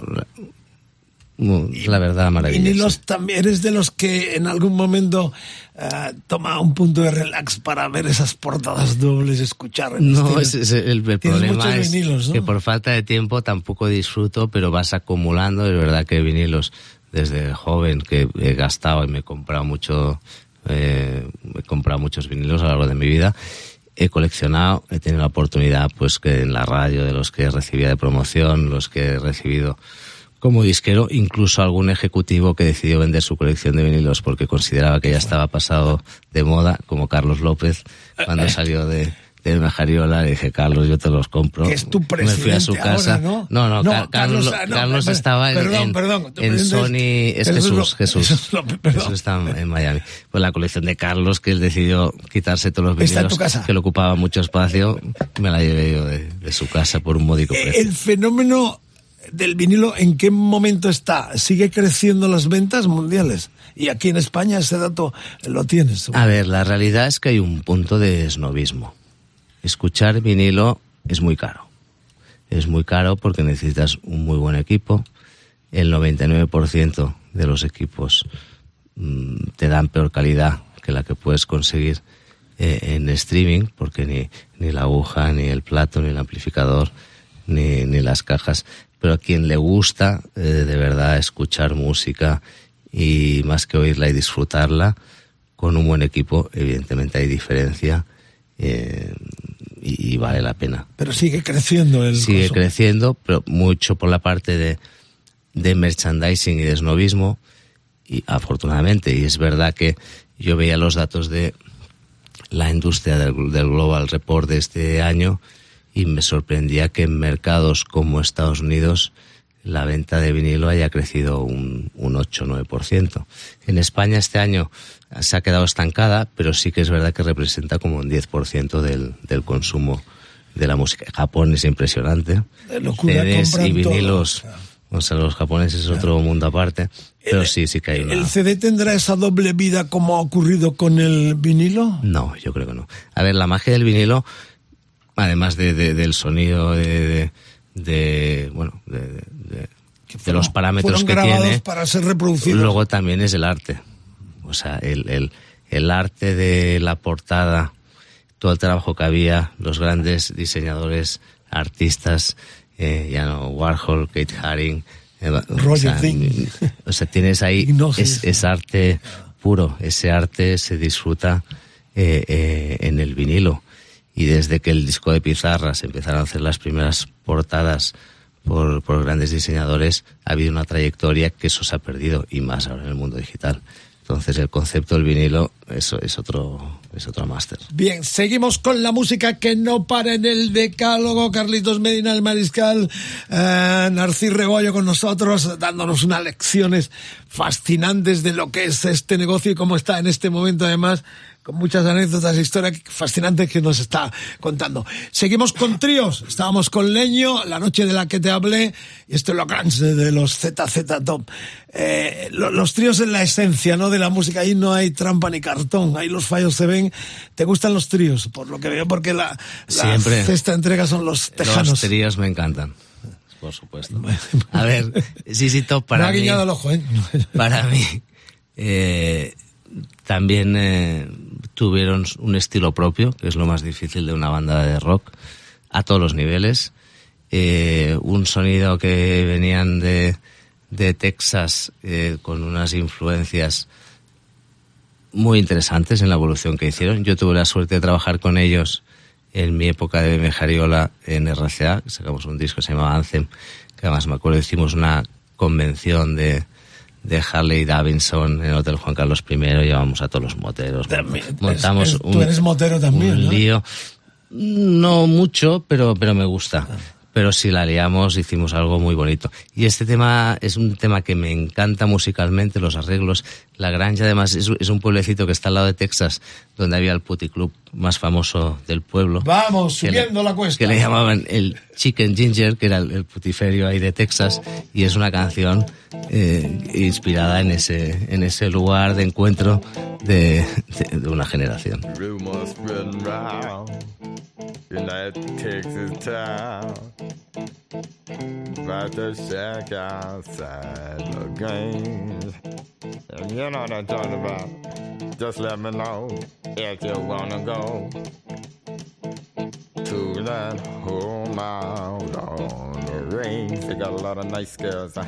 la verdad maravillosa. Vinilos también eres de los que en algún momento uh, toma un punto de relax para ver esas portadas dobles, escuchar. No, es, es el, el problema es vinilos, ¿no? que por falta de tiempo tampoco disfruto, pero vas acumulando. Es verdad que vinilos desde joven que he gastado y me he comprado mucho, eh, he comprado muchos vinilos a lo largo de mi vida he coleccionado, he tenido la oportunidad, pues que en la radio, de los que recibía de promoción, los que he recibido como disquero, incluso algún ejecutivo que decidió vender su colección de vinilos porque consideraba que ya estaba pasado de moda, como Carlos López, cuando eh, eh. salió de, de una jariola, le dije, Carlos, yo te los compro. es tu Me fui a su casa. ¿no? no, no, Carlos, Carlos, estaba en, perdón, en Sony, es Jesús, Jesús. Jesús está en Miami. Pues la colección de Carlos, que él decidió quitarse todos los vinilos, que le ocupaba mucho espacio, me la llevé yo de, de su casa por un módico precio. El fenómeno del vinilo, ¿en qué momento está? ¿Sigue creciendo las ventas mundiales? Y aquí en España ese dato lo tienes. A ver, la realidad es que hay un punto de esnovismo. Escuchar vinilo es muy caro. Es muy caro porque necesitas un muy buen equipo. El 99% de los equipos mm, te dan peor calidad que la que puedes conseguir eh, en streaming, porque ni, ni la aguja, ni el plato, ni el amplificador, ni, ni las cajas pero a quien le gusta eh, de verdad escuchar música y más que oírla y disfrutarla, con un buen equipo, evidentemente hay diferencia eh, y, vale la pena. Pero sigue creciendo el Sigue creciendo, pero mucho por la parte de, de merchandising y de snobismo, y afortunadamente, y es verdad que yo veía los datos de la industria del, del Global Report de este año y me sorprendía que en mercados como Estados Unidos la venta de vinilo haya crecido un, un 8-9%. En España este año se ha quedado estancada, pero sí que es verdad que representa como un 10% del, del consumo de la música. Japón es impresionante. CDs y vinilos. O sea, los japoneses es otro mundo aparte. Pero sí, sí que hay una... ¿El CD tendrá esa doble vida como ha ocurrido con el vinilo? No, yo creo que no. A ver, la magia del vinilo además de, del sonido de, de, bueno de, los parámetros que tiene para ser reproducidos. luego también es el arte. O sea el, el, el arte de la portada todo el trabajo que había los grandes diseñadores artistas eh, ya no Warhol Kate Haring eh, Roger o, sea, tienes ahí es, es, arte puro ese arte se disfruta eh, eh, en el vinilo y desde que el disco de pizarras empezaron a hacer las primeras portadas por, por, grandes diseñadores, ha habido una trayectoria que eso se ha perdido y más ahora en el mundo digital. Entonces el concepto del vinilo eso es otro es otro máster. Bien, seguimos con la música que no para en el decálogo. Carlitos Medina, el mariscal, eh, Narcís Rebollo con nosotros, dándonos unas lecciones fascinantes de lo que es este negocio y cómo está en este momento además con muchas anécdotas e historias fascinantes que nos está contando. Seguimos con tríos. Estábamos con Leño, la noche de la que te hablé, y esto es lo grande de los ZZ Top. Eh, los tríos en la esencia, ¿no? De la música. Ahí no hay trampa ni cartón. Ahí los fallos se ven. ¿Te gustan los tríos? Por lo que veo, porque la, la sexta entrega son los tejanos. Los tríos me encantan por supuesto. A ver, sí, sí, top para mí. el ojo, ¿eh? Para mí, eh, también eh, tuvieron un estilo propio, que es lo más difícil de una banda de rock, a todos los niveles. Eh, un sonido que venían de, de Texas eh, con unas influencias muy interesantes en la evolución que hicieron. Yo tuve la suerte de trabajar con ellos en mi época de Mejariola en RCA, sacamos un disco que se llamaba Anthem, que además me acuerdo hicimos una convención de, de Harley Davidson en el Hotel Juan Carlos I, llevamos a todos los moteros. montamos un, tú eres motero también, un lío. No mucho, pero, pero me gusta. pero si la liamos hicimos algo muy bonito. Y este tema es un tema que me encanta musicalmente, los arreglos. La Granja además es, un pueblecito que está al lado de Texas, donde había el puticlub más famoso del pueblo. Vamos, subiendo la cuesta. Que le llamaban el Chicken Ginger, que era el, putiferio ahí de Texas, y es una canción eh, inspirada en ese, en ese lugar de encuentro de, de una generación. United Texas town. About the shack outside the games. And you know what I'm talking about. Just let me know if you wanna go to that home out on the range. They got a lot of nice girls. Huh?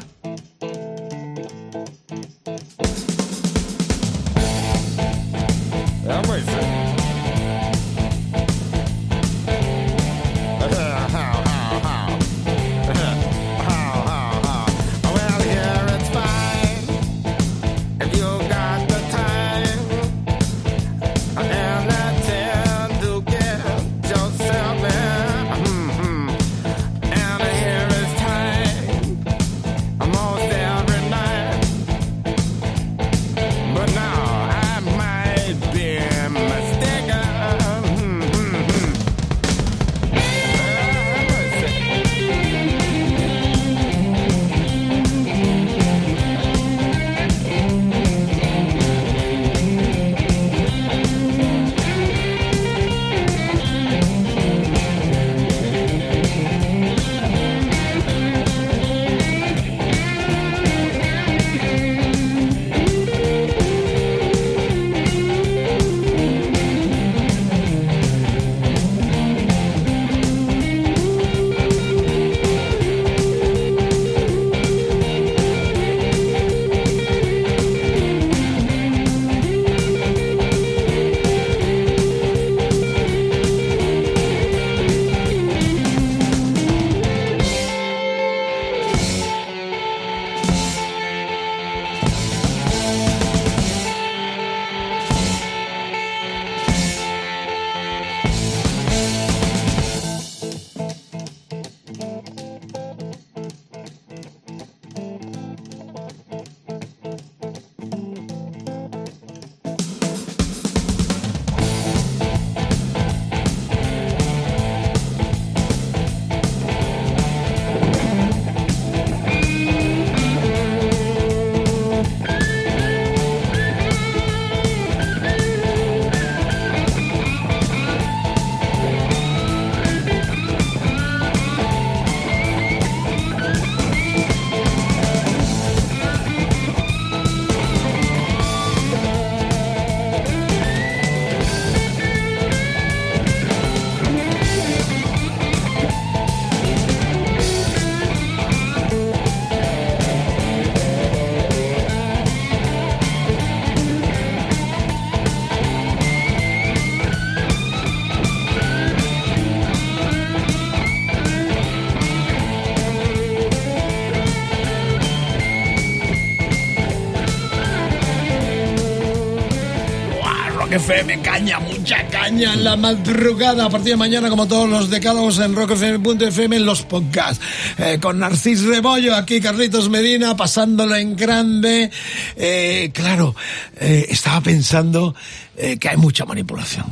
FM, caña, mucha caña en la madrugada. A partir de mañana, como todos los decálogos en rockfm.fm en los podcasts. Eh, con Narcis Rebollo, aquí Carlitos Medina, pasándolo en grande. Eh, claro, eh, estaba pensando que hay mucha manipulación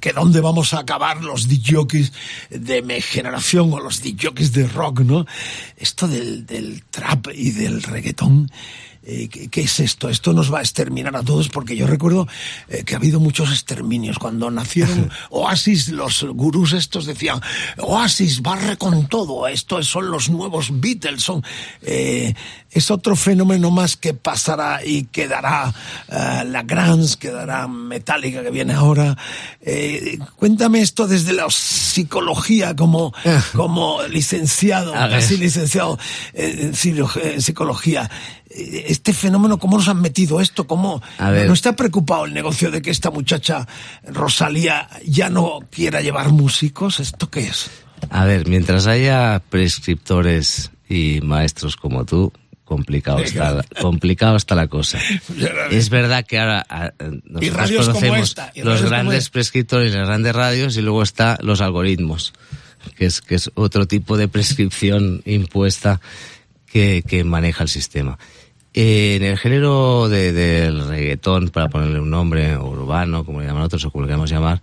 que dónde vamos a acabar los DJs de mi generación o los DJs de rock, ¿no? Esto del, del trap y del reggaetón eh, ¿qué, es esto? Esto nos va a exterminar a todos porque yo recuerdo eh, que ha habido muchos exterminios. Cuando nacieron Oasis, los gurús estos decían, Oasis barre con todo, estos son los nuevos Beatles, son... Eh, es otro fenómeno más que pasará y quedará la Grans, quedará Metallica que viene ahora. cuéntame esto desde la psicología como, como licenciado, casi licenciado en psicología este fenómeno, ¿cómo nos han metido esto? ¿Cómo no está preocupado el negocio de que esta muchacha Rosalía ya no quiera llevar músicos? ¿Esto qué es? A ver, mientras haya prescriptores y maestros como tú, complicado está, complicado está la cosa. Es verdad que ahora nosotros conocemos los grandes prescriptores y las grandes radios y luego está los algoritmos. que es, que es otro tipo de prescripción impuesta que, que maneja el sistema. En el género del reggaetón, para ponerle un nombre, urbano, como le llaman otros, o como le queramos llamar,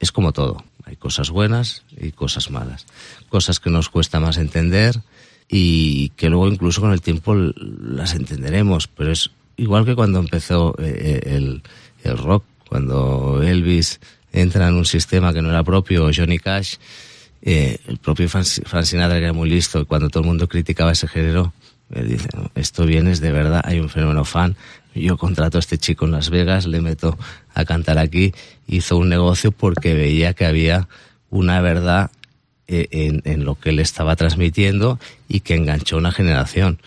es como todo. Hay cosas buenas y cosas malas. Cosas que nos cuesta más entender y que luego incluso con el tiempo las entenderemos, pero es igual que cuando empezó eh, eh, el, rock, cuando Elvis entra en un sistema que no era propio, Johnny Cash, eh, el propio Frank Sinatra era muy listo, y cuando todo el mundo criticaba ese género, él dice, esto viene de verdad, hay un fenómeno fan, yo contrato a este chico en Las Vegas, le meto a cantar aquí, hizo un negocio porque veía que había una verdad eh, en, lo que él estaba transmitiendo y que enganchó una generación.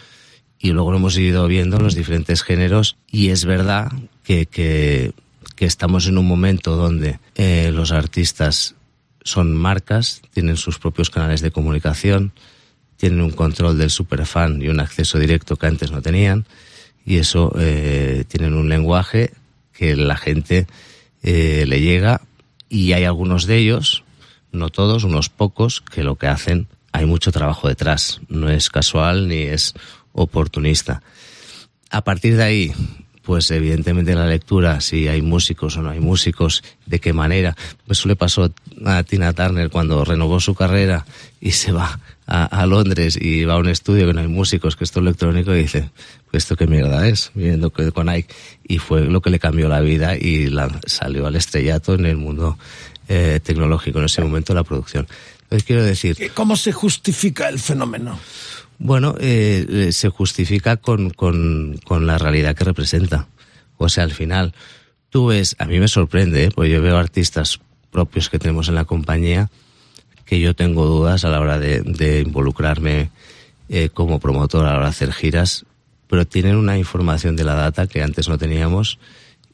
Y luego lo hemos ido viendo en los diferentes géneros y es verdad que, que, que estamos en un momento donde eh, los artistas son marcas, tienen sus propios canales de comunicación, tienen un control del superfan y un acceso directo que antes no tenían y eso eh, tienen un lenguaje que la gente eh, le llega y hay algunos de ellos, no todos, unos pocos, que lo que hacen hay mucho trabajo detrás, no es casual ni es oportunista. A partir de ahí, pues evidentemente la lectura, si hay músicos o no hay músicos, de qué manera. Eso le pasó a Tina Turner cuando renovó su carrera y se va a, Londres y va a un estudio que no hay músicos, que esto es electrónico, y dice, pues esto qué mierda es, viendo con Ike. Y fue lo que le cambió la vida y la, salió al estrellato en el mundo eh, tecnológico, en ese momento la producción. Entonces quiero decir... ¿Cómo se justifica el fenómeno? Bueno, eh, eh, se justifica con, con, con, la realidad que representa. O sea, al final, tú ves, a mí me sorprende, ¿eh? porque yo veo artistas propios que tenemos en la compañía que yo tengo dudas a la hora de, involucrarme eh, como promotor a la hora de hacer giras, pero tienen una información de la data que antes no teníamos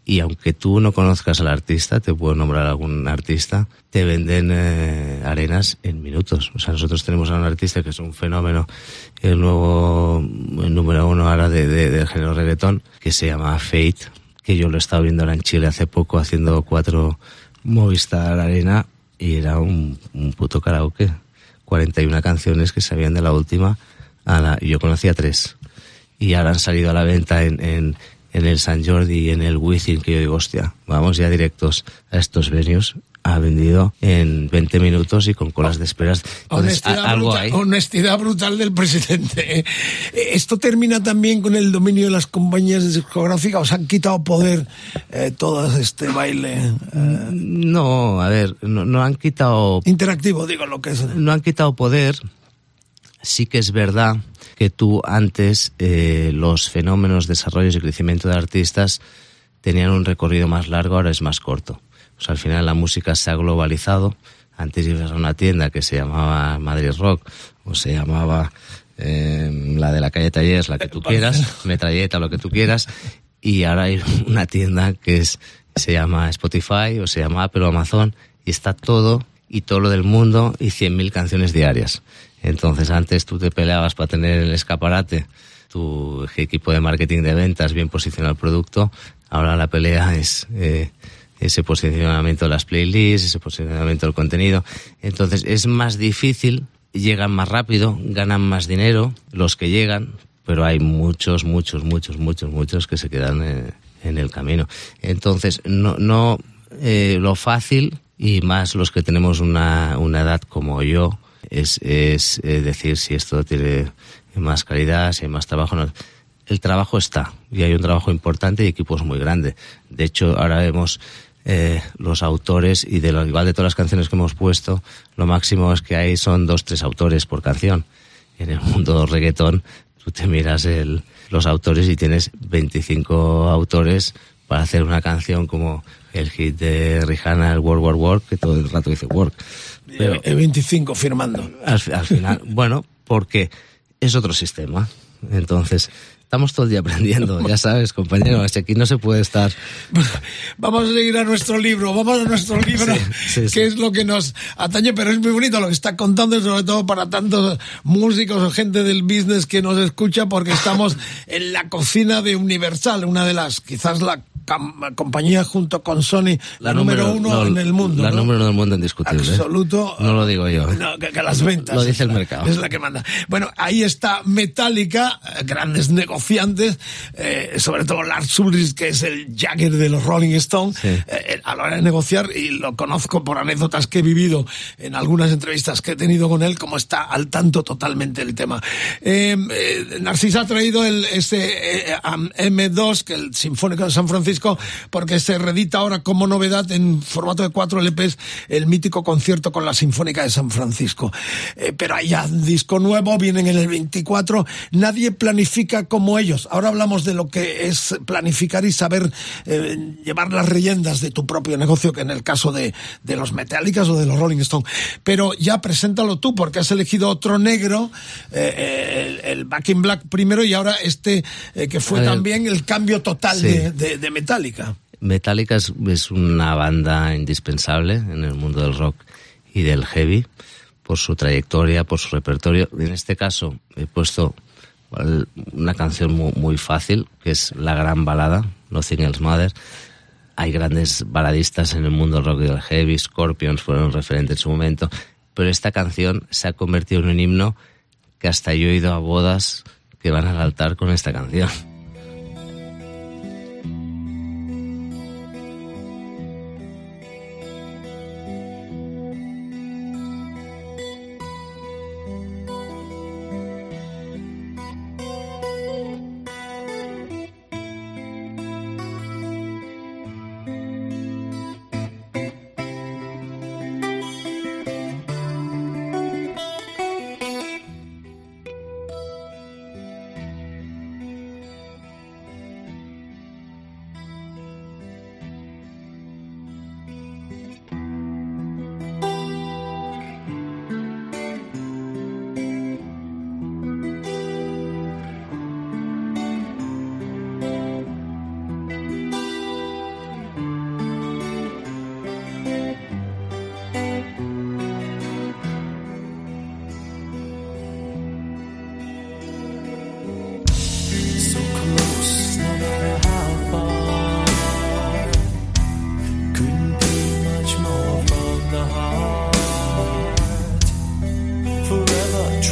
y aunque tú no conozcas al artista, te puedo nombrar algún artista, te venden eh, arenas en minutos. O sea, nosotros tenemos a un artista que es un fenómeno, el nuevo el número uno ahora de, de, del género reggaetón, que se llama Fate, que yo lo he estado viendo ahora en Chile hace poco haciendo cuatro Movistar Arena y era un, un puto karaoke. 41 canciones que sabían de la última, a la, yo conocía tres. Y ahora han salido a la venta en, en el San Jordi y en el Wizzing, que yo digo, hostia, vamos ya directos a estos venues ha vendido en 20 minutos y con colas de esperas. honestidad, algo brutal, honestidad brutal del presidente. ¿eh? Esto termina también con el dominio de las compañías discográficas. ¿Os han quitado poder eh, todo este baile? Eh? No, a ver, no, no, han quitado... Interactivo, digo lo que es. No han quitado poder. Sí que es verdad que tú antes eh, los fenómenos, desarrollos y crecimiento de artistas tenían un recorrido más largo, ahora es más corto. O sea, al final la música se ha globalizado. Antes ibas a una tienda que se llamaba Madrid Rock o se llamaba eh, la de la calle Tallers, la que tú quieras, Metralleta, lo que tú quieras. Y ahora hay una tienda que es, se llama Spotify o se llama Apple o Amazon y está todo y todo lo del mundo y 100.000 canciones diarias. Entonces antes tú te peleabas para tener el escaparate, tu equipo de marketing de ventas bien posicionado el producto, ahora la pelea es eh, ese posicionamiento de las playlists, ese posicionamiento del contenido. Entonces es más difícil, llegan más rápido, ganan más dinero los que llegan, pero hay muchos, muchos, muchos, muchos, muchos que se quedan eh, en el camino. Entonces, no, no eh, lo fácil y más los que tenemos una, una edad como yo, es, es eh, decir si esto tiene más calidad, si hay más trabajo. No. El trabajo está y hay un trabajo importante y equipos muy grandes. De hecho, ahora vemos eh, los autores y de lo igual de todas las canciones que hemos puesto, lo máximo es que hay son dos, tres autores por canción. En el mundo reggaetón, tú te miras el, los autores y tienes 25 autores para hacer una canción como el hit de Rihanna, el World War Work, que todo el rato dice work. Pero, el 25 firmando. Al, al final, bueno, porque es otro sistema. Entonces, estamos todo el día aprendiendo, ya sabes, compañero, aquí no se puede estar. Vamos a seguir a nuestro libro, vamos a nuestro libro, sí, sí, sí. que es lo que nos atañe, pero es muy bonito lo que está contando, sobre todo para tantos músicos o gente del business que nos escucha, porque estamos en la cocina de Universal, una de las, quizás la compañía junto con Sony, la, número, uno en el mundo. La número uno del mundo indiscutible. ¿eh? Absoluto. No lo digo yo. que, las ventas. Lo dice el mercado. Es la que manda. Bueno, ahí está Metallica, grandes negociantes, sobre todo Lars Ulrich, que es el Jagger de los Rolling Stones, a la hora de negociar, y lo conozco por anécdotas que he vivido en algunas entrevistas que he tenido con él, como está al tanto totalmente el tema. Eh, eh, Narcisa ha traído el, ese eh, M2, que el Sinfónico de San Francisco, porque se redita ahora como novedad en formato de cuatro LPs el mítico concierto con la Sinfónica de San Francisco. pero hay ya disco nuevo, vienen en el 24, nadie planifica como ellos. Ahora hablamos de lo que es planificar y saber llevar las leyendas de tu propio negocio, que en el caso de, de los Metallicas o de los Rolling Stones. Pero ya preséntalo tú, porque has elegido otro negro, eh, el, Back in Black primero y ahora este eh, que fue también el cambio total de, de, Metallica. Metallica es, una banda indispensable en el mundo del rock y del heavy por su trayectoria, por su repertorio. En este caso he puesto una canción muy, fácil, que es la gran balada, Nothing Else Matters hay grandes baladistas en el mundo rock y del heavy, Scorpions fueron referentes en su momento, pero esta canción se ha convertido en un himno que hasta yo he ido a bodas que van al altar con esta canción.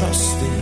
trusting.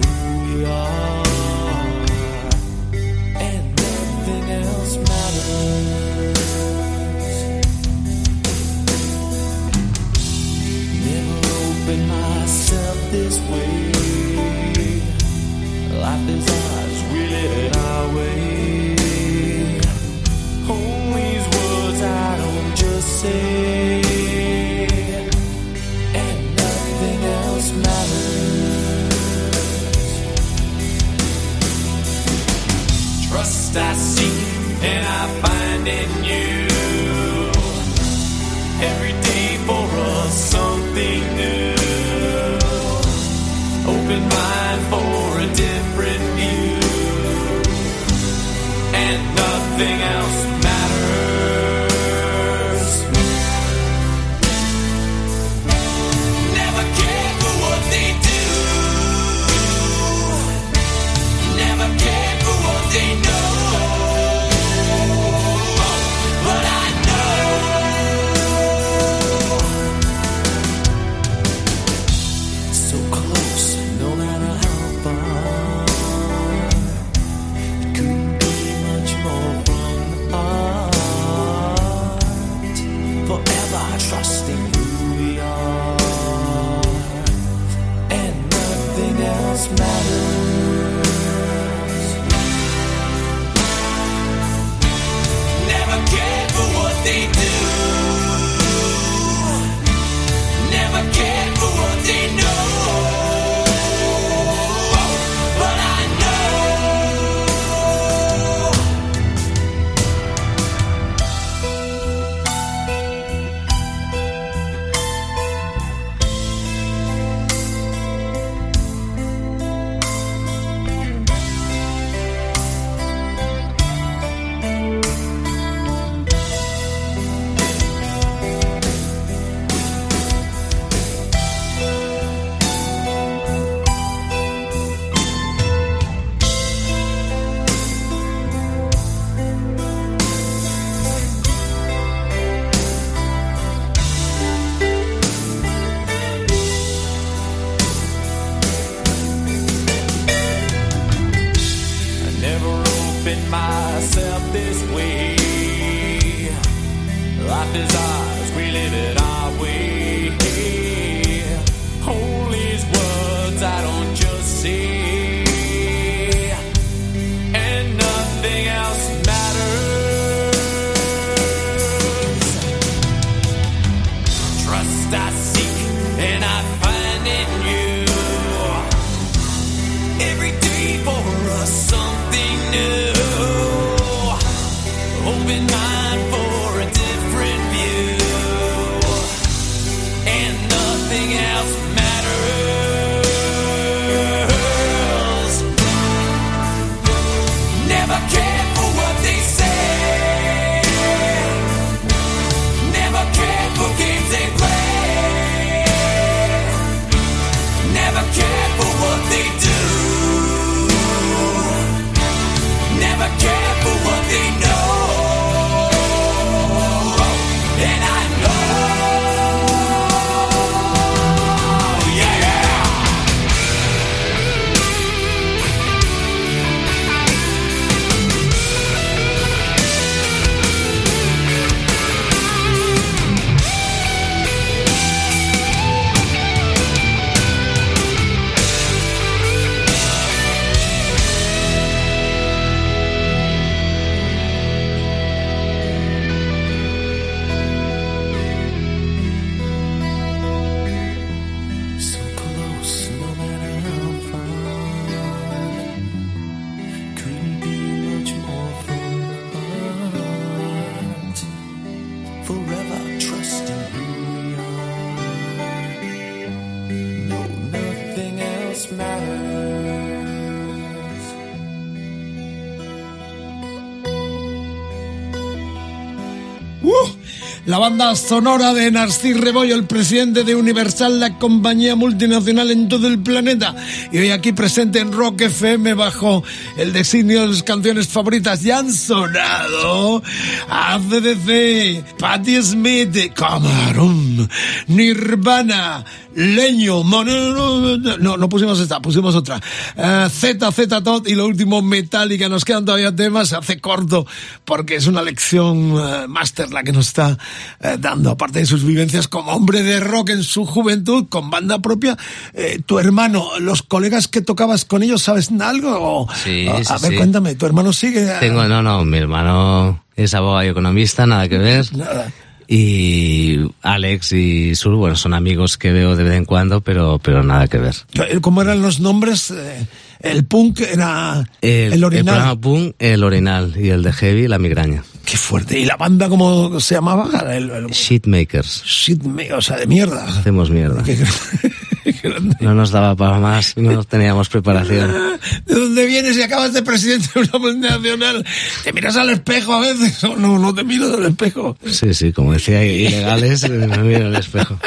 Banda sonora de Narcís Rebollo, el presidente de Universal, la compañía multinacional en todo el planeta. Y hoy aquí presente en Rock FM bajo el designio de las canciones favoritas. Ya han sonado ACDC, Patti Smith, Camarón, Nirvana, Leño, Monero... No, no pusimos esta, pusimos otra. Eh, Z, Z Tot y lo último Metallica. Nos quedan todavía temas, se hace corto porque es una lección eh, máster la que nos está eh, dando, aparte de sus vivencias como hombre de rock en su juventud, con banda propia. Eh, tu hermano, los colegas que tocabas con ellos, ¿sabes algo? Sí, a, sí, a ver, sí. cuéntame, ¿tu hermano sigue? Tengo, no, no, mi hermano es abogado y economista, nada que ver. Nada. Y Alex y Sur, bueno, son amigos que veo de vez en cuando, pero, pero nada que ver. ¿Cómo eran los nombres? Eh, el punk era el, el orinal. programa Punk, el orinal, y el de Heavy, la migraña. Qué fuerte. ¿Y la banda cómo se llamaba? El, el- Shitmakers. shit, me- o sea, de mierda. Hacemos mierda. Grande. No nos daba para más, no teníamos preparación. ¿De dónde vienes y acabas de presidente de una multinacional? ¿Te miras al espejo a veces o no? No te miras al espejo. Sí, sí, como decía, ilegales, me miro el espejo.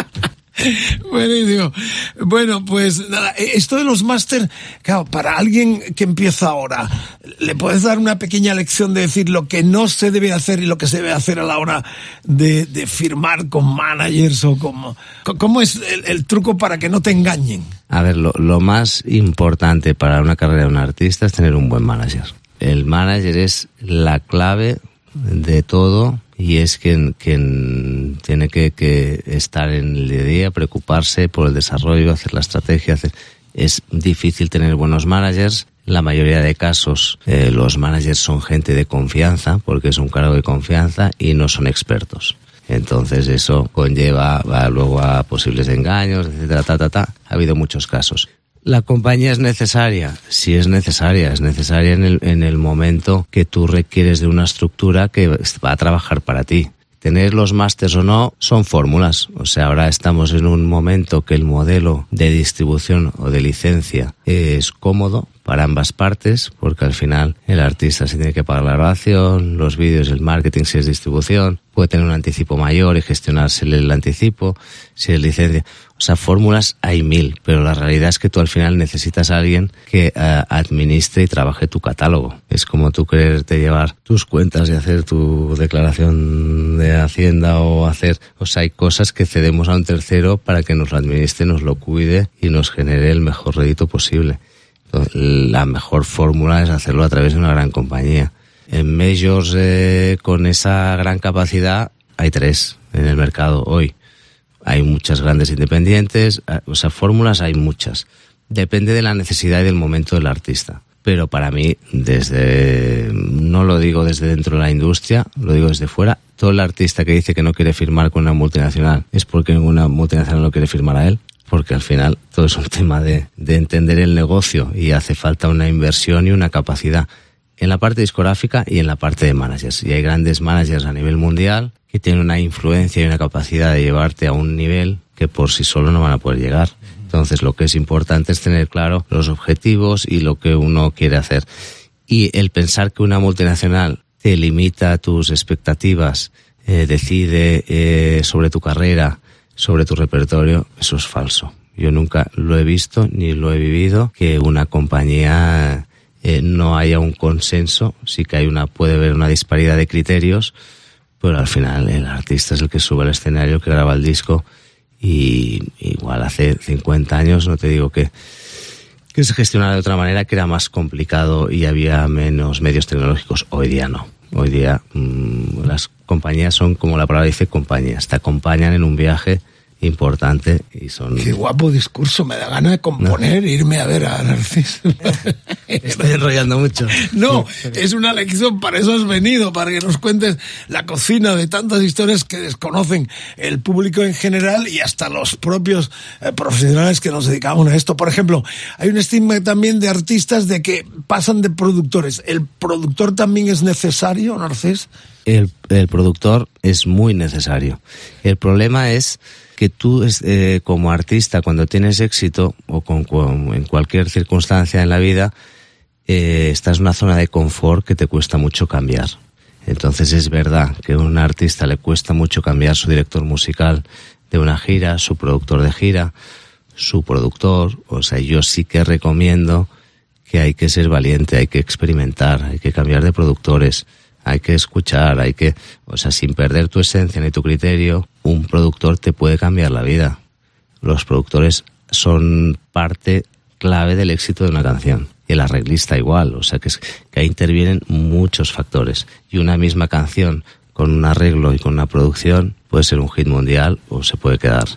Buenísimo. Bueno, pues nada, eh, esto de los máster, claro, para alguien que empieza ahora, ¿le puedes dar una pequeña lección de decir lo que no se debe hacer y lo que se debe hacer a la hora de, de firmar con managers o como... co- ¿Cómo es el, el truco para que no te engañen? A ver, lo, lo más importante para una carrera de un artista es tener un buen manager. El manager es la clave de todo y es quien, quien tiene que, que estar en el día a día, preocuparse por el desarrollo, hacer la estrategia. hacer- Es difícil tener buenos managers. La mayoría de casos eh, los managers son gente de confianza porque es un cargo de confianza y no son expertos. Entonces eso conlleva va luego a posibles engaños, etcétera, ta, ta, ta. Ha habido muchos casos. ¿La compañía es necesaria? Sí es necesaria. Es necesaria en el, en el momento que tú requieres de una estructura que va a trabajar para ti. Tener los másters o no son fórmulas. O sea, ahora estamos en un momento que el modelo de distribución o de licencia es cómodo para ambas partes, porque al final el artista se tiene que pagar la grabación, los vídeos, el marketing, si es distribución, puede tener un anticipo mayor y gestionársele el anticipo, si es licencia. O sea, fórmulas hay mil, pero la realidad es que tú al final necesitas a alguien que eh, administre y trabaje tu catálogo. Es como tú quererte llevar tus cuentas y hacer tu declaración de Hacienda o hacer, o sea, hay cosas que cedemos a un tercero para que nos lo administre, nos lo cuide y nos genere el mejor rédito posible. La mejor fórmula es hacerlo a través de una gran compañía. En majors eh, con esa gran capacidad hay tres en el mercado hoy. Hay muchas grandes independientes, eh, o sea, fórmulas hay muchas. Depende de la necesidad y del momento del artista. Pero para mí, desde, no lo digo desde dentro de la industria, lo digo desde fuera, todo el artista que dice que no quiere firmar con una multinacional es porque ninguna multinacional no quiere firmar a él porque al final todo es un tema de, de, entender el negocio y hace falta una inversión y una capacidad en la parte discográfica y en la parte de managers. Y hay grandes managers a nivel mundial que tienen una influencia y una capacidad de llevarte a un nivel que por sí solo no van a poder llegar. Entonces lo que es importante es tener claro los objetivos y lo que uno quiere hacer. Y el pensar que una multinacional te limita tus expectativas, eh, decide eh, sobre tu carrera, sobre tu repertorio, eso es falso. Yo nunca lo he visto ni lo he vivido que una compañía eh, no haya un consenso, sí que hay una, puede haber una disparidad de criterios, pero al final el artista es el que sube al escenario, que graba el disco y igual hace 50 años, no te digo que, que se gestionara de otra manera, que era más complicado y había menos medios tecnológicos. Hoy día no. Hoy día mmm, las compañías son, como la palabra dice, compañías. Te acompañan en un viaje importante y son... Qué guapo discurso, me da ganas de componer no. irme a ver a Narciso. Estoy enrollando mucho. No, es una lección, para eso has venido, para que nos cuentes la cocina de tantas historias que desconocen el público en general y hasta los propios eh, profesionales que nos dedicamos a esto. Por ejemplo, hay un estigma también de artistas de que pasan de productores. ¿El productor también es necesario, Narcís? El, el productor es muy necesario. El problema es que tú eh, como artista cuando tienes éxito o con, en cualquier circunstancia en la vida eh, estás en una zona de confort que te cuesta mucho cambiar. Entonces es verdad que a un artista le cuesta mucho cambiar su director musical de una gira, su productor de gira, su productor. O sea, yo sí que recomiendo que hay que ser valiente, hay que experimentar, hay que cambiar de productores hay que escuchar, hay que, o sea, sin perder tu esencia ni tu criterio, un productor te puede cambiar la vida. Los productores son parte clave del éxito de una canción. Y el arreglista igual, o sea, que, es, que ahí intervienen muchos factores. Y una misma canción con un arreglo y con una producción puede ser un hit mundial o se puede quedar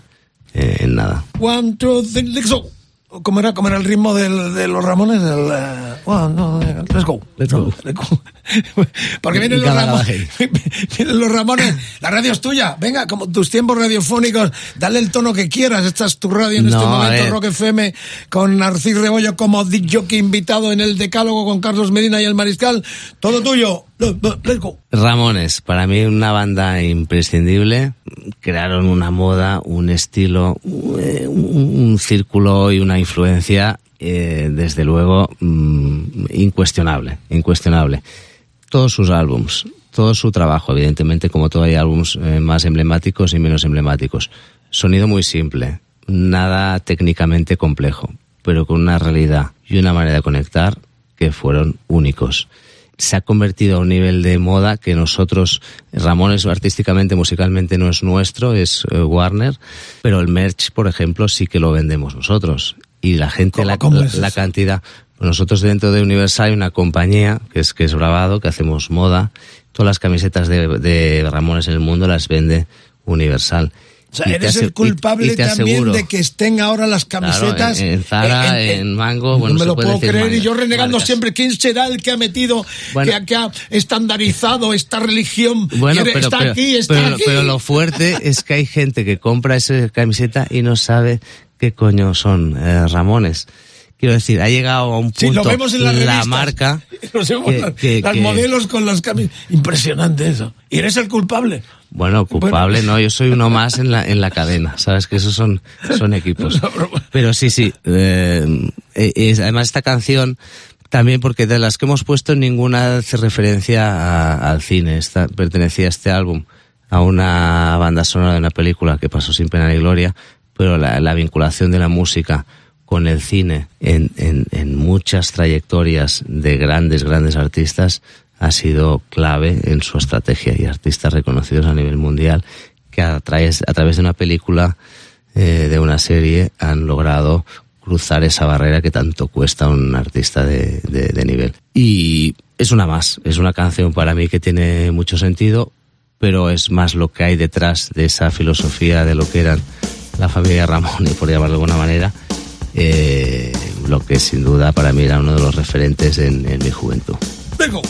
eh, en nada. One, two, three. ¿Cómo era, cómo era el ritmo del, de los Ramones? Uh, one, no, let's go. Let's go. Porque vienen los, Ramones, vienen los Ramones. La radio es tuya. Venga, como tus tiempos radiofónicos, dale el tono que quieras. Esta es tu radio en No, este momento. Rock FM, con Narcís Rebollo como Dick Jockey invitado en el Decálogo con Carlos Medina y el Mariscal. Todo tuyo. Ramones, para mí una banda imprescindible. Crearon una moda, un estilo, un, un círculo y una influencia, eh, desde luego, mm, incuestionable, incuestionable. Todos sus álbums, todo su trabajo, evidentemente, como todo hay álbums eh, más emblemáticos y menos emblemáticos. Sonido muy simple, nada técnicamente complejo, pero con una realidad y una manera de conectar que fueron únicos se ha convertido a un nivel de moda que nosotros, Ramones artísticamente, musicalmente no es nuestro, es uh, Warner, pero el merch, por ejemplo, sí que lo vendemos nosotros. Y la gente, ¿Cómo, la, la, es cantidad, nosotros dentro de Universal hay una compañía que es que es grabado, que hacemos moda, todas las camisetas de, de Ramones en el mundo las vende Universal. O sea, eres el culpable y- y te también de que estén ahora las Claro, camisetas. en, en Zara, en, Mango, bueno, no me lo puedo creer y yo renegando marcas. siempre quién será el que ha metido Bueno. que, ha- que ha estandarizado esta religión Bueno, pero, está pero, aquí está pero- aquí pero lo fuerte es que hay gente que compra esa camiseta y no sabe qué coño son eh, Ramones. Quiero decir, ha llegado a un punto Sí, lo vemos en las la revistas. marca Los que- las, que- modelos con las camisas impresionante eso. Y eres el culpable. Bueno, culpable, no, yo soy uno más en la, en la cadena, sabes que esos son, son equipos. Pero sí, sí, eh, es- además esta canción, también porque de las que hemos puesto ninguna hace referencia a- al cine, esta, pertenecía este álbum a una banda sonora de una película que pasó sin pena ni gloria, pero la, la vinculación de la música con el cine en, en, en muchas trayectorias de grandes, grandes artistas ha sido clave en su estrategia y artistas reconocidos a nivel mundial que a través, a través de una película, eh, de una serie, han logrado cruzar esa barrera que tanto cuesta a un artista de, de nivel. Y es una más, es una canción para mí que tiene mucho sentido, pero es más lo que hay detrás de esa filosofía de lo que eran la familia Ramón, por llamarlo de alguna manera, eh, lo que sin duda para mí era uno de los referentes en, en mi juventud. Vengo.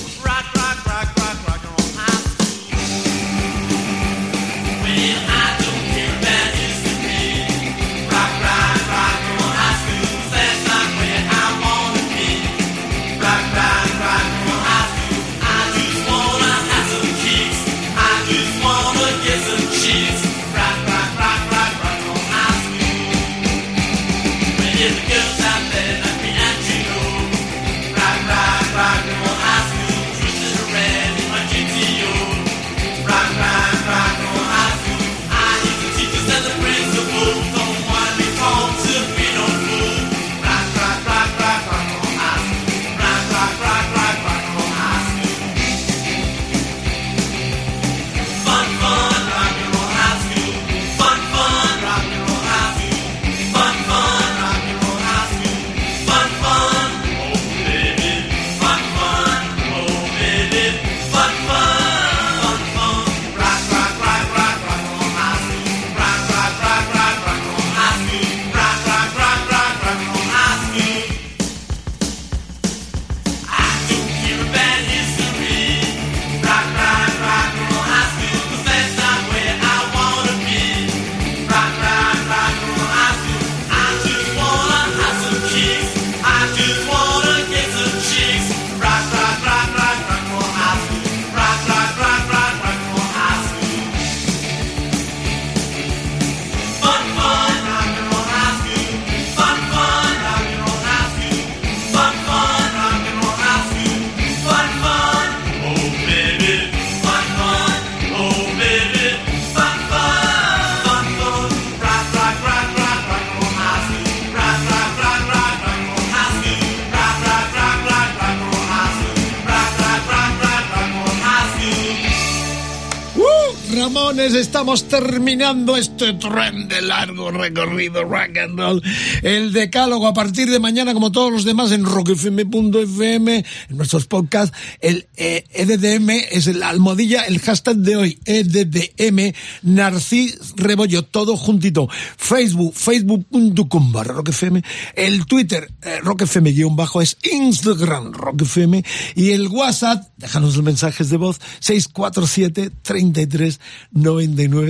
Estamos terminando este tren de largo recorrido rock and roll. El decálogo a partir de mañana, como todos los demás, en rockfm.fm, en nuestros podcasts. El eh, EDDM es el almohadilla, el hashtag de hoy, EDDM, Narcis Rebollo, todo juntito. Facebook, facebook.com barra rockfm. El Twitter, eh, rockfm guion bajo, es Instagram, rockfm. Y el WhatsApp, déjanos los mensajes de voz, 647 33 99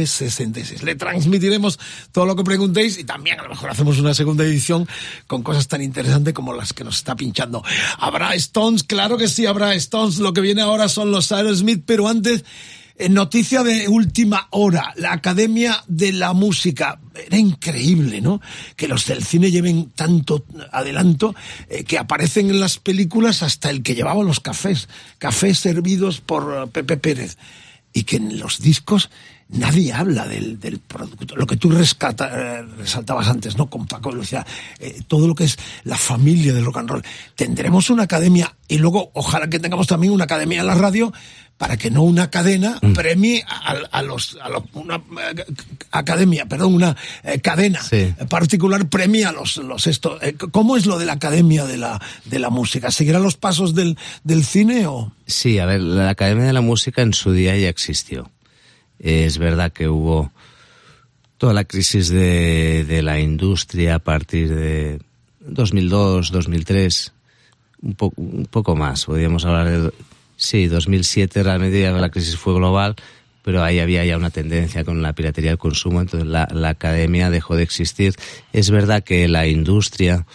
66. Le transmitiremos todo lo que preguntéis y también a lo mejor hacemos una segunda edición con cosas tan interesantes como las que nos está pinchando. ¿Habrá Stones? Claro que sí, habrá Stones. Lo que viene ahora son los Aerosmith, pero antes... eh, Noticia de última hora, la Academia de la Música. Era increíble, ¿no? Que los del cine lleven tanto adelanto eh, que aparecen en las películas hasta el que llevaba los cafés, cafés servidos por eh, Pepe Pérez y que en los discos nadie habla del, del producto. Lo que tú rescata, eh, resaltabas antes, ¿no? Con Paco Lucía, eh, todo lo que es la familia del rock and roll. Tendremos una academia y luego ojalá que tengamos también una academia en la radio para que no una cadena premie a, a los a los- una eh, academia perdón una eh, cadena Sí. particular premia a los los esto Eh, cómo es lo de la academia de la de la música seguirá los pasos del del cine o Sí, a ver, la Academia de la Música en su día ya existió. Es verdad que hubo toda la crisis de, la industria a partir de 2002, 2003, un, po- un poco más, podríamos hablar de... Sí, 2007 realmente ya la crisis fue global, pero ahí había ya una tendencia con la piratería del consumo, entonces la, la academia dejó de existir. Es verdad que la industria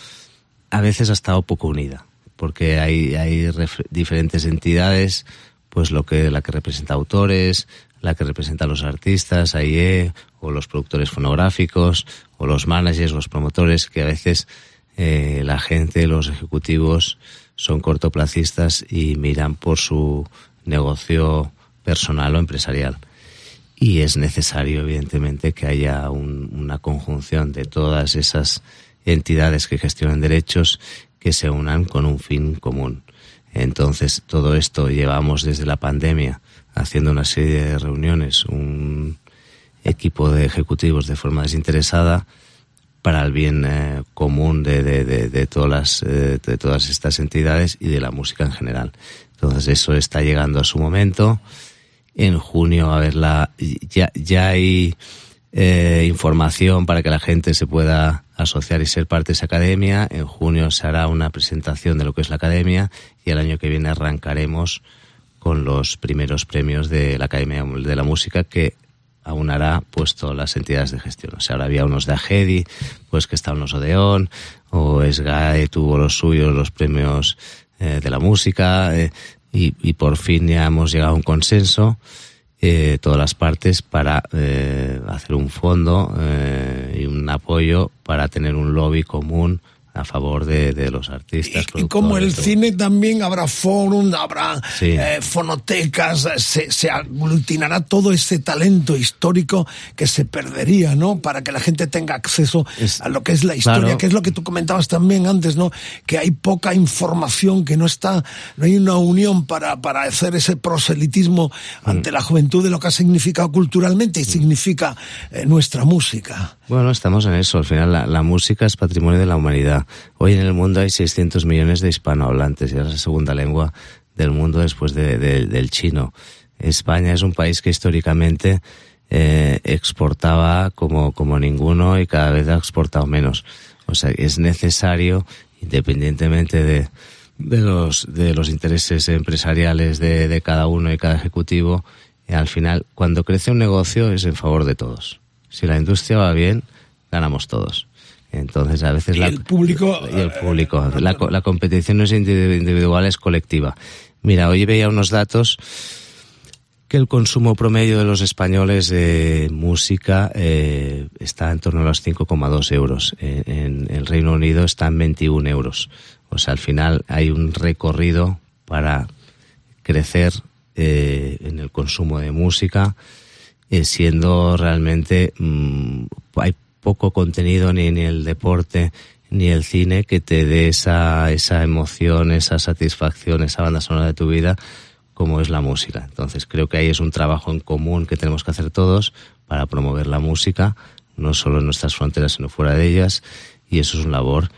a veces ha estado poco unida, porque hay, hay diferentes entidades, pues lo que la que representa autores, la que representa a los artistas, AIE, o los productores fonográficos, o los managers, los promotores, que a veces eh, la gente, los ejecutivos, son cortoplacistas y miran por su negocio personal o empresarial. Y es necesario, evidentemente, que haya un- una conjunción de todas esas entidades que gestionan derechos que se unan con un fin común. Entonces, todo esto llevamos desde la pandemia haciendo una serie de reuniones, un equipo de ejecutivos de forma desinteresada para el bien eh, común de, de, de, todas las, eh, de todas estas entidades y de la música en general. Entonces eso está llegando a su momento. En junio a ver la ya ya hay eh, información para que la gente se pueda asociar y ser parte de esa academia. En junio se hará una presentación de lo que es la academia y el año que viene arrancaremos con los primeros premios de la Academia de la Música que aunará pues todas las entidades de gestión. O sea, ahora había unos de Agedi, pues que estaban los Odeón, o SGAE tuvo los suyos, los premios eh, de la música, eh, y, y, por fin ya hemos llegado a un consenso, eh, todas las partes, para eh, hacer un fondo eh, y un apoyo para tener un lobby común a favor de, de los artistas. Y, y como el cine también habrá forum, habrá sí. eh, fonotecas, se, se, aglutinará todo ese talento histórico que se perdería, ¿no? Para que la gente tenga acceso es, a lo que es la historia, claro. que es lo que tú comentabas también antes, ¿no? Que hay poca información, que no está, no hay una unión para, para hacer ese proselitismo mm. ante la juventud de lo que ha significado culturalmente y mm. significa eh, nuestra música. Bueno, estamos en eso. Al final, la, la música es patrimonio de la humanidad. Hoy en el mundo hay 600 millones de hispanohablantes y es la segunda lengua del mundo después de, de, del chino. España es un país que históricamente eh, exportaba como, como ninguno y cada vez ha exportado menos. O sea, es necesario, independientemente de, de, los, de los intereses empresariales de, cada uno y cada ejecutivo, y al final, cuando crece un negocio es en favor de todos. Si la industria va bien, ganamos todos. Entonces, a veces y la, el público. Y el público. La, la, competición no es individual, es colectiva. Mira, hoy veía unos datos que el consumo promedio de los españoles de música eh, está en torno a los 5,2 euros. En, el Reino Unido está en 21 euros. O sea, al final hay un recorrido para crecer eh, en el consumo de música, eh, siendo realmente mmm, hay poco contenido ni el deporte ni el cine que te dé esa, esa emoción, esa satisfacción, esa banda sonora de tu vida como es la música. Entonces creo que ahí es un trabajo en común que tenemos que hacer todos para promover la música, no solo en nuestras fronteras, sino fuera de ellas, y eso es una labor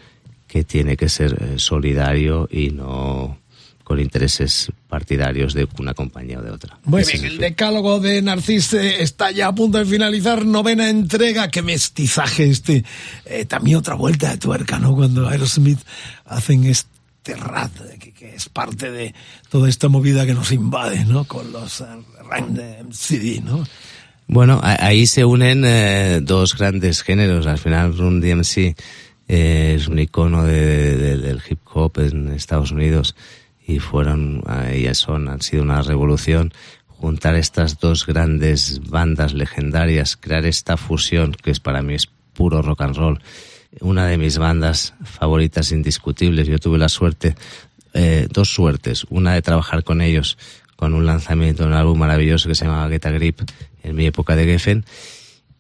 que tiene que ser eh, solidario y no con intereses partidarios de una compañía o de otra. Muy bien, el decálogo de Narcís está ya a punto de finalizar, novena entrega, qué mestizaje este, eh, también otra vuelta de tuerca, ¿no? Cuando Aerosmith hacen este rat, que, que, es parte de toda esta movida que nos invade, ¿no? Con los uh, CD, ¿no? Bueno, ahí se unen eh, dos grandes géneros, al final Run DMC eh, es un icono de, de, del hip hop en Estados Unidos, y fueron, ellas son, han sido una revolución, juntar estas dos grandes bandas legendarias, crear esta fusión, que es para mí es puro rock and roll, una de mis bandas favoritas indiscutibles. Yo tuve la suerte, eh, dos suertes, una de trabajar con ellos con un lanzamiento de un álbum maravilloso que se llamaba Get a Grip en mi época de Geffen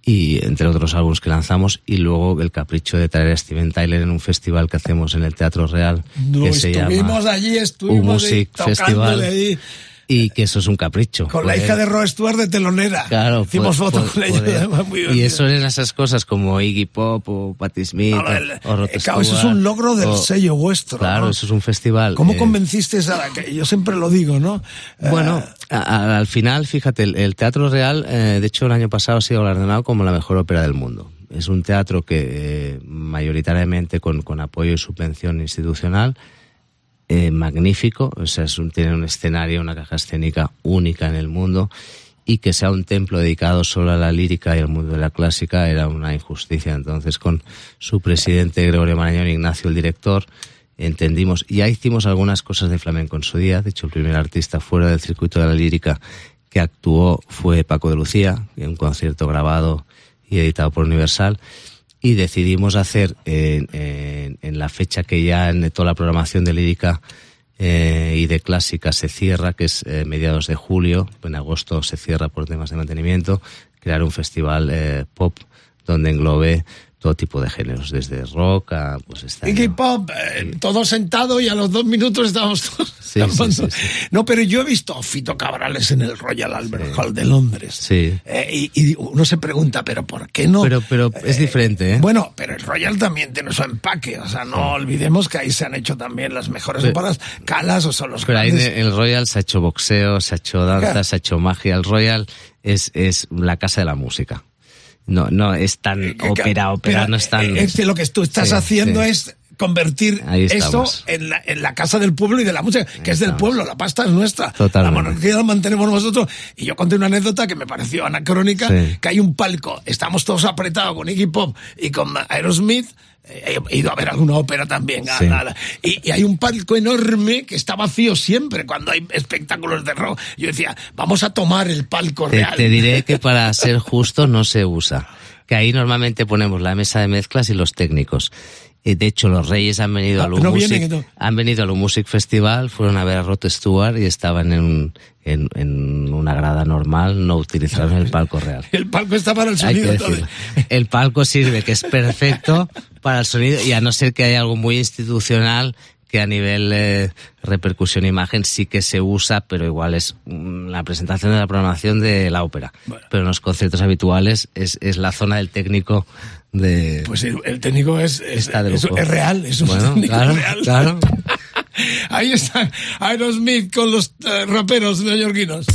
y entre otros álbumes que lanzamos y luego el capricho de traer a Steven Tyler en un festival que hacemos en el Teatro Real no, que se estuvimos llama allí, estuvimos Music ahí, Festival ahí. Y que eso es un capricho. Con la hija de Rod Stewart de telonera. Claro. Hicimos poder, fotos con ella. Y eso es esas cosas como Iggy Pop o Patti Smith o Rod claro, eso es un logro del sello vuestro. Claro, eso es un festival. ¿Cómo eh, convenciste a la que yo siempre lo digo, no? Bueno, a, a, al final, fíjate, el, Teatro Real, eh, de hecho el año pasado ha sido galardonado como la mejor ópera del mundo. Es un teatro que eh, mayoritariamente con, con apoyo y subvención institucional eh, magnífico, o sea, es un, tiene un escenario, una caja escénica única en el mundo y que sea un templo dedicado solo a la lírica y al mundo de la clásica era una injusticia. Entonces, con su presidente Gregorio Marañón, Ignacio, el director, entendimos, ya hicimos algunas cosas de flamenco en su día, de hecho el primer artista fuera del circuito de la lírica que actuó fue Paco de Lucía, en un concierto grabado y editado por Universal, y decidimos hacer en, en, en la fecha que ya en toda la programación de lírica eh, y de clásica se cierra, que es eh, mediados de julio, en agosto se cierra por temas de mantenimiento, crear un festival eh, pop donde englobe todo tipo de géneros, desde rock a pues este Iggy Pop, eh, todo sentado y a los dos minutos estábamos todos Sí, sí. No, pero yo he visto a Fito Cabrales en el Royal Albert Hall de Londres. Sí. Eh, y, y uno se pregunta, ¿pero por qué no? Pero, pero es diferente, ¿eh? Bueno, pero el Royal también tiene su empaque. O sea, no olvidemos que ahí se han hecho también las mejores Pero-. Calas o son los Pero ahí en grandes. el Royal se ha hecho boxeo, se ha hecho danza, Claro. se ha hecho magia. El Royal es, es la casa de la música. No, no es tan ópera, ópera, pero, no es tan... eh, Es que lo que tú estás Sí, haciendo sí. es convertir estamos. en la, en la casa del pueblo y de la música, que es del estamos. pueblo, la pasta es nuestra. Totalmente. La monarquía la mantenemos nosotros. Y yo conté una anécdota que me pareció anacrónica, Sí. que hay un palco, estamos todos apretados con Iggy Pop y con Aerosmith, eh, He ido a ver alguna ópera también. Sí. y hay un palco enorme que está vacío siempre cuando hay espectáculos de rock. Yo decía, vamos a tomar el palco Te, real. te diré que para ser justo no se usa. Que ahí normalmente ponemos la mesa de mezclas y los técnicos. Y de hecho, los Reyes han venido Ah, al no Music, han venido al Music Festival, fueron a ver a Rod Stewart y estaban en, un- en, en una grada normal, no utilizaron el palco real. El palco está para el sonido. El palco sirve, que es perfecto para el sonido, y a no ser que haya algo muy institucional que a nivel eh, repercusión e imagen sí que se usa, pero igual es mm, la presentación de la programación de la ópera. Pero en los conciertos habituales es, es la zona del técnico de... Pues el, el técnico es, es, es- es real, es un Bueno, técnico claro, real. claro. Ahí está Aerosmith con los eh, raperos neoyorquinos.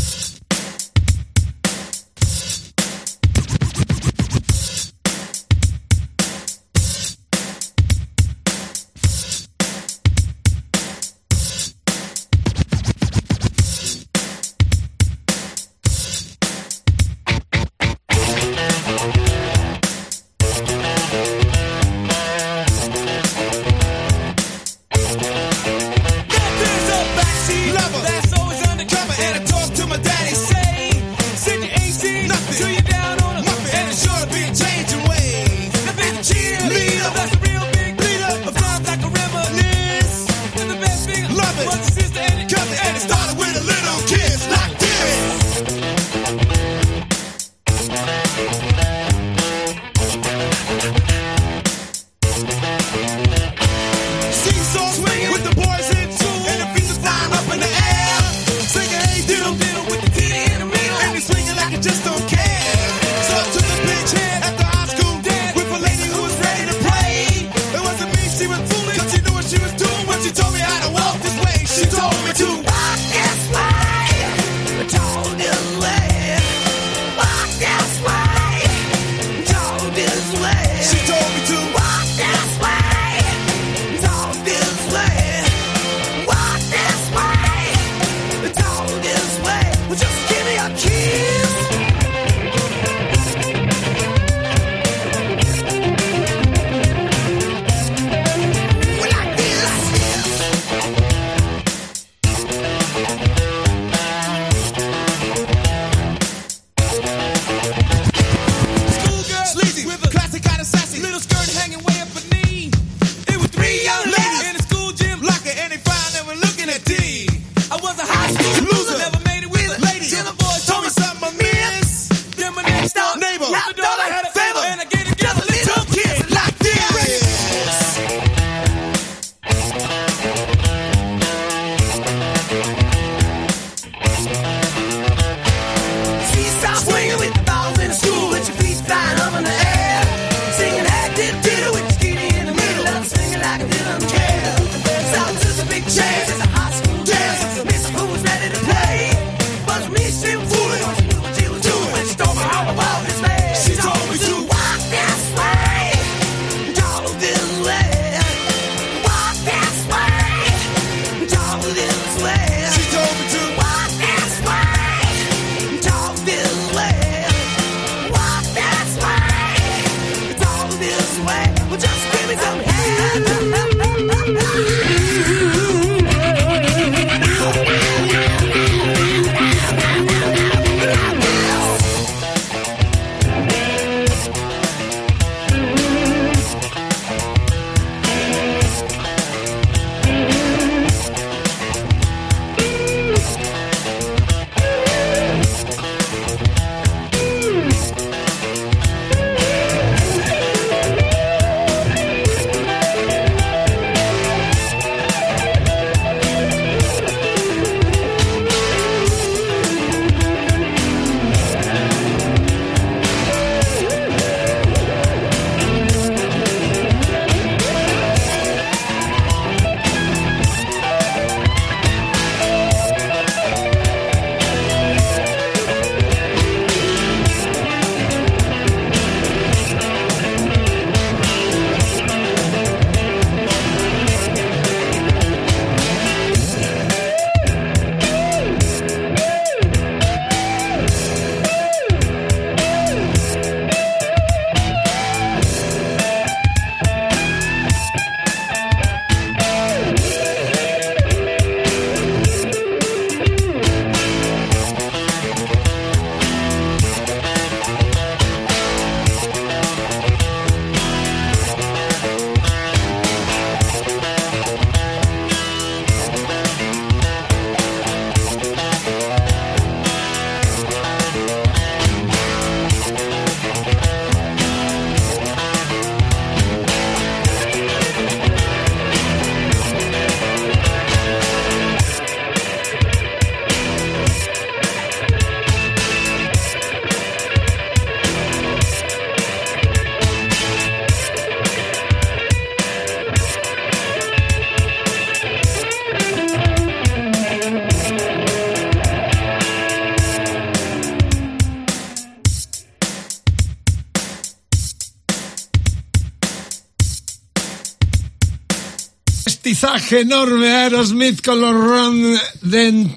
Mestizaje enorme Aerosmith con los Run de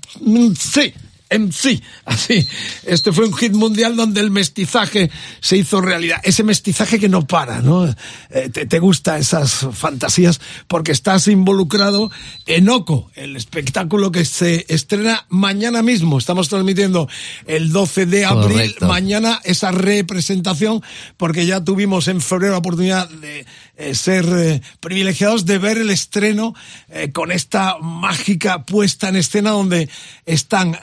sí. MC, así. Este fue un hit mundial donde el mestizaje se hizo realidad. Ese mestizaje que no para, ¿no? Eh, te, te gusta esas fantasías porque estás involucrado en Oco, el espectáculo que se estrena mañana mismo. Estamos transmitiendo el 12 de abril. Correcto. Mañana esa representación porque ya tuvimos en febrero la oportunidad de eh, ser eh, privilegiados de ver el estreno eh, con esta mágica puesta en escena donde están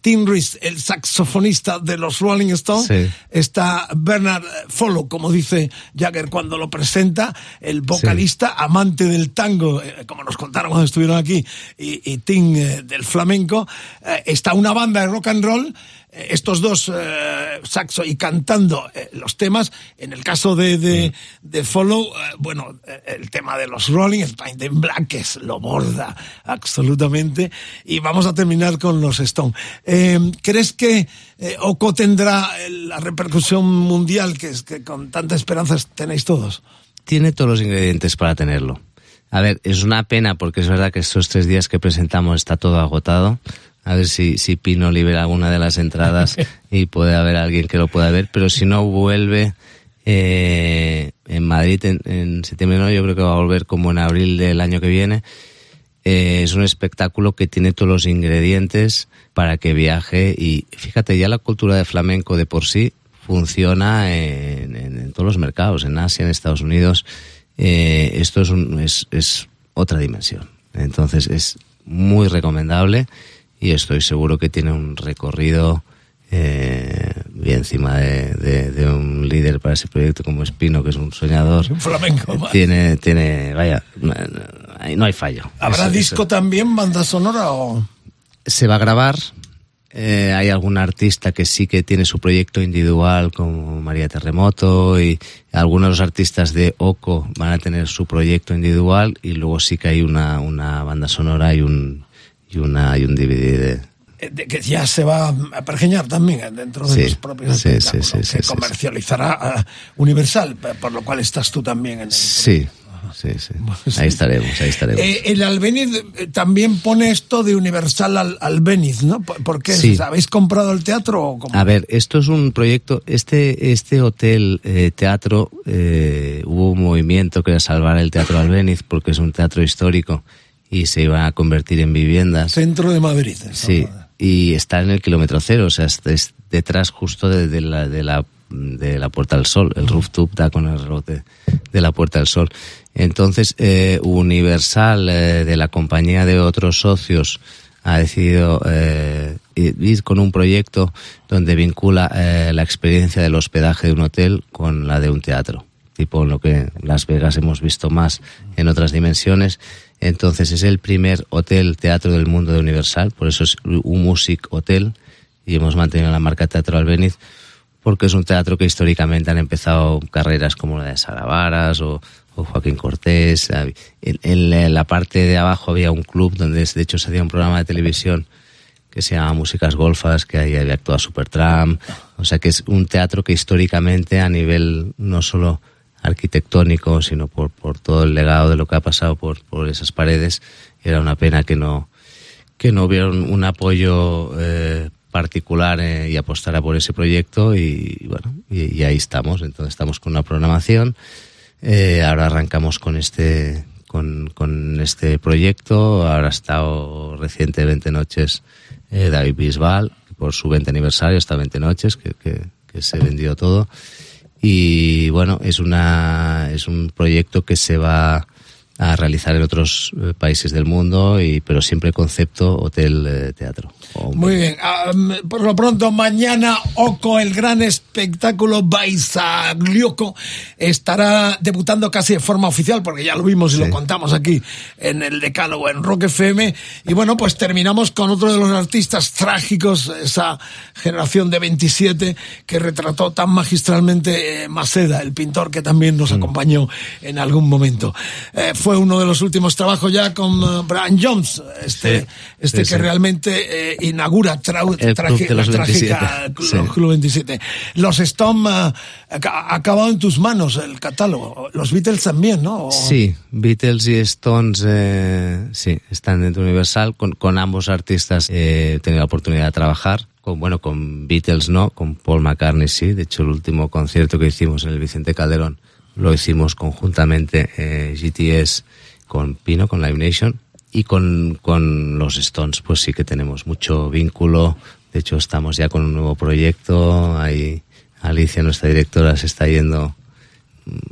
Tim Reese, el saxofonista de los Rolling Stones, Sí. está Bernard Follow, como dice Jagger cuando lo presenta, el vocalista amante del tango, como nos contaron cuando estuvieron aquí, y, y Tim del flamenco, está una banda de rock and roll estos dos eh, saxo y cantando eh, los temas. En el caso de, de, de Follow, eh, bueno, eh, el tema de los Rolling, el Paint in Black, que es lo borda absolutamente. Y vamos a terminar con los Stone. Eh, ¿Crees que eh, Oco tendrá la repercusión mundial que, es, que con tanta esperanza tenéis todos? tiene todos los ingredientes para tenerlo. A ver, es una pena porque es verdad que estos tres días que presentamos está todo agotado. A ver si, si Pino libera alguna de las entradas y puede haber alguien que lo pueda ver, pero si no vuelve eh, en Madrid en, en septiembre, no, yo creo que va a volver como en abril del año que viene. Eh, es un espectáculo que tiene todos los ingredientes para que viaje y fíjate, ya la cultura de flamenco de por sí funciona en, en- en todos los mercados, en Asia, en Estados Unidos. Eh, esto es, un- es, es otra dimensión. Entonces es muy recomendable y estoy seguro que tiene un recorrido eh, bien encima de, de- de un líder para ese proyecto como Espino, que es un soñador. Un flamenco. ¿vale? Tiene, tiene, vaya, no, no- hay fallo. ¿Habrá Eso- disco eso. también, banda sonora o...? Se va a grabar. eh, hay algún artista que sí que tiene su proyecto individual, como María Terremoto, y algunos de los artistas de Oco van a tener su proyecto individual, y luego sí que hay una, una banda sonora y un, y una, y un DVD de, eh, de que ya se va a pergeñar también eh, dentro de Sí, los propios sí, sí, sí, comercializará eh, Universal, por lo cual estás tú también en el... Sí, sí, sí. Ahí estaremos, ahí estaremos. Eh, el Albéniz eh, también pone esto de Universal al Albéniz, ¿no? ¿Por, qué? ¿Habéis comprado el teatro o cómo? A ver, esto es un proyecto, este, este hotel eh, teatro, eh, hubo un movimiento que era salvar el Teatro Albéniz porque es un teatro histórico y se iba a convertir en viviendas. Centro de Madrid. Sí, y está en el kilómetro cero, o sea, es, detrás justo de, de la, de, la, de la Puerta del Sol. El rooftop da con el rebote de la Puerta del Sol. Entonces, eh, Universal, eh, de la compañía de otros socios, ha decidido eh, ir con un proyecto donde vincula eh, la experiencia del hospedaje de un hotel con la de un teatro tipo en lo que en Las Vegas hemos visto más en otras dimensiones. Entonces es el primer hotel teatro del mundo de Universal, por eso es un music hotel y hemos mantenido la marca Teatro Albéniz porque es un teatro que históricamente han empezado carreras como la de Salavaras o, o Joaquín Cortés. En, en la parte de abajo había un club donde de hecho se hacía un programa de televisión que se llama Músicas Golfas, que ahí había actuado Supertramp. O sea que es un teatro que históricamente a nivel no solo arquitectónico, sino por, por todo el legado de lo que ha pasado por, por esas paredes, era una pena que no, que no hubiera un, apoyo eh, particular eh, y apostara por ese proyecto y, bueno, y, ahí estamos. Entonces estamos con una programación. Eh, ahora arrancamos con este con, con este proyecto. Ahora ha estado reciente 20 noches David Bisbal por su 20 aniversario, hasta 20 noches, que, que se vendió todo. Y bueno, es una es un proyecto que se va a realizar en otros eh, países del mundo, y, pero siempre concepto hotel eh, teatro. Muy bien. Um, por lo pronto, mañana Oco, el gran espectáculo Baisaglioco, estará debutando casi de forma oficial, porque ya lo vimos y sí. lo contamos aquí en el Decálogo, en Rock FM. Y bueno, pues terminamos con otro de los artistas trágicos, esa generación de 27 que retrató tan magistralmente eh, Maceda, el pintor que también nos mm. acompañó en algún momento. Eh, fue uno de los últimos trabajos ya con uh, Brian Jones, este, Sí, este sí, que sí. realmente eh, inaugura trau- El traje- Club de los la trágica 27, Club, sí. Club 27. Los Stone uh, ha acabado en tus manos el catálogo. Los Beatles también, ¿no? O- Sí, Beatles y Stones, eh, sí, están dentro de Universal. Con, con ambos artistas eh, he tenido la oportunidad de trabajar. Con, bueno, con Beatles no, con Paul McCartney sí. De hecho, el último concierto que hicimos en el Vicente Calderón lo hicimos conjuntamente eh, GTS con Pino, con Live Nation. Y con, con los Stones, pues sí que tenemos mucho vínculo. De hecho, estamos ya con un nuevo proyecto. Ahí Alicia, nuestra directora, se está yendo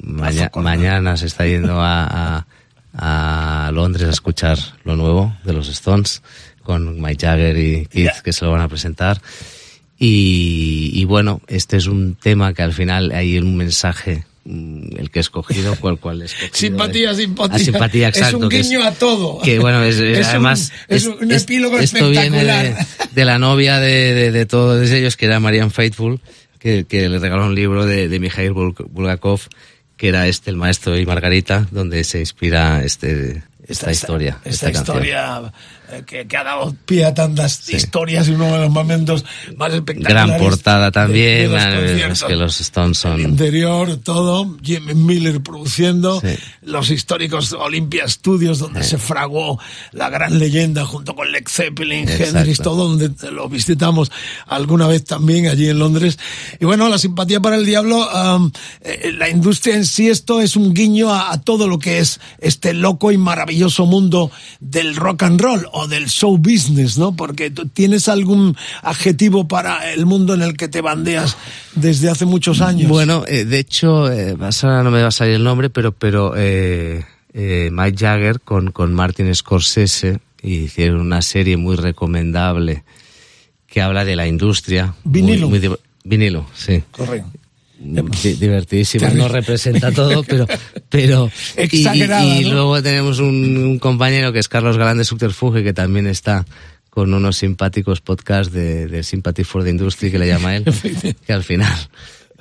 Maña- mañana se está yendo a, a, a Londres a escuchar lo nuevo de los Stones con Mike Jagger y Keith que se lo van a presentar. Y, y bueno, este es un tema que al final hay un mensaje, mm, el que he escogido, cual cual he escogido. Simpatía, simpatía. a simpatía, Es exacto. un que guiño a todo. Que bueno, es, es Es un- además. es un epílogo esto viene de, la novia de, de, de todos ellos, que era Marianne Faithful, que, que le regaló un libro de, de Mikhail Bul- Bulgakov, que era este, El Maestro y Margarita, donde se inspira este, esta, historia. Esta, historia que, que ha dado pie a tantas historias y uno de los momentos más espectaculares. Gran portada de- también, de los eh, es que los Stones son... interior, todo, Jimmy Miller produciendo, Sí. los históricos Olympia Studios donde se fraguó la gran leyenda junto con Led Zeppelin. Hendrix, todo donde lo visitamos alguna vez también allí en Londres. Y bueno, la simpatía para el diablo, am, eh, la industria en sí, esto es un guiño a, a todo lo que es este loco y maravilloso mundo del rock and roll o del show business, ¿no? Porque tienes algún adjetivo para el mundo en el que te bandeas desde hace muchos años. Bueno, eh, de hecho, eh, vas a- no me va a salir el nombre, pero, pero eh, eh, Mike Jagger con, con Martin Scorsese hicieron una serie muy recomendable que habla de la industria. Vinilo. muy vinilo, sí. Correcto. Di- divertidísima, no representa todo, pero, pero y- luego tenemos un, un compañero que es Carlos Galán de Subterfuge, que también está con unos simpáticos podcasts de, de Sympathy for the Industry, que le llama él, que al final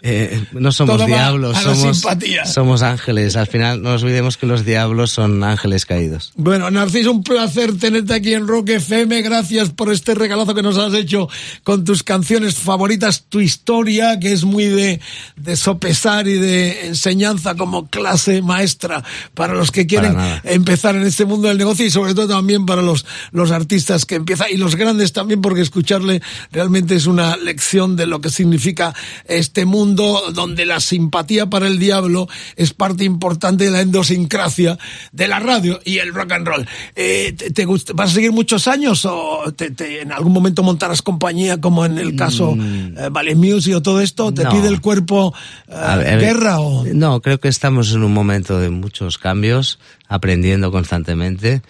eh, no somos Todo diablos, somos, simpatía. somos ángeles. Al final no nos olvidemos que los diablos son ángeles caídos. Bueno, Narciso, un placer tenerte aquí en Rock FM. Gracias por este regalazo que nos has hecho con tus canciones favoritas, tu historia, que es muy de, de sopesar y de enseñanza como clase maestra para los que quieren empezar en este mundo del negocio y sobre todo también para los, los artistas que empiezan y los grandes también porque escucharle realmente es una lección de lo que significa este mundo donde la simpatía para el diablo es parte importante de la endosincrasia de la radio y el rock and roll. Eh, ¿te, te gust- ¿Vas a seguir muchos años o te- te- en algún momento montarás compañía como en el caso eh, Valley Music o todo esto? ¿Te Mm. No. pide el cuerpo eh, ver, guerra o...? No, creo que estamos en un momento de muchos cambios, aprendiendo constantemente.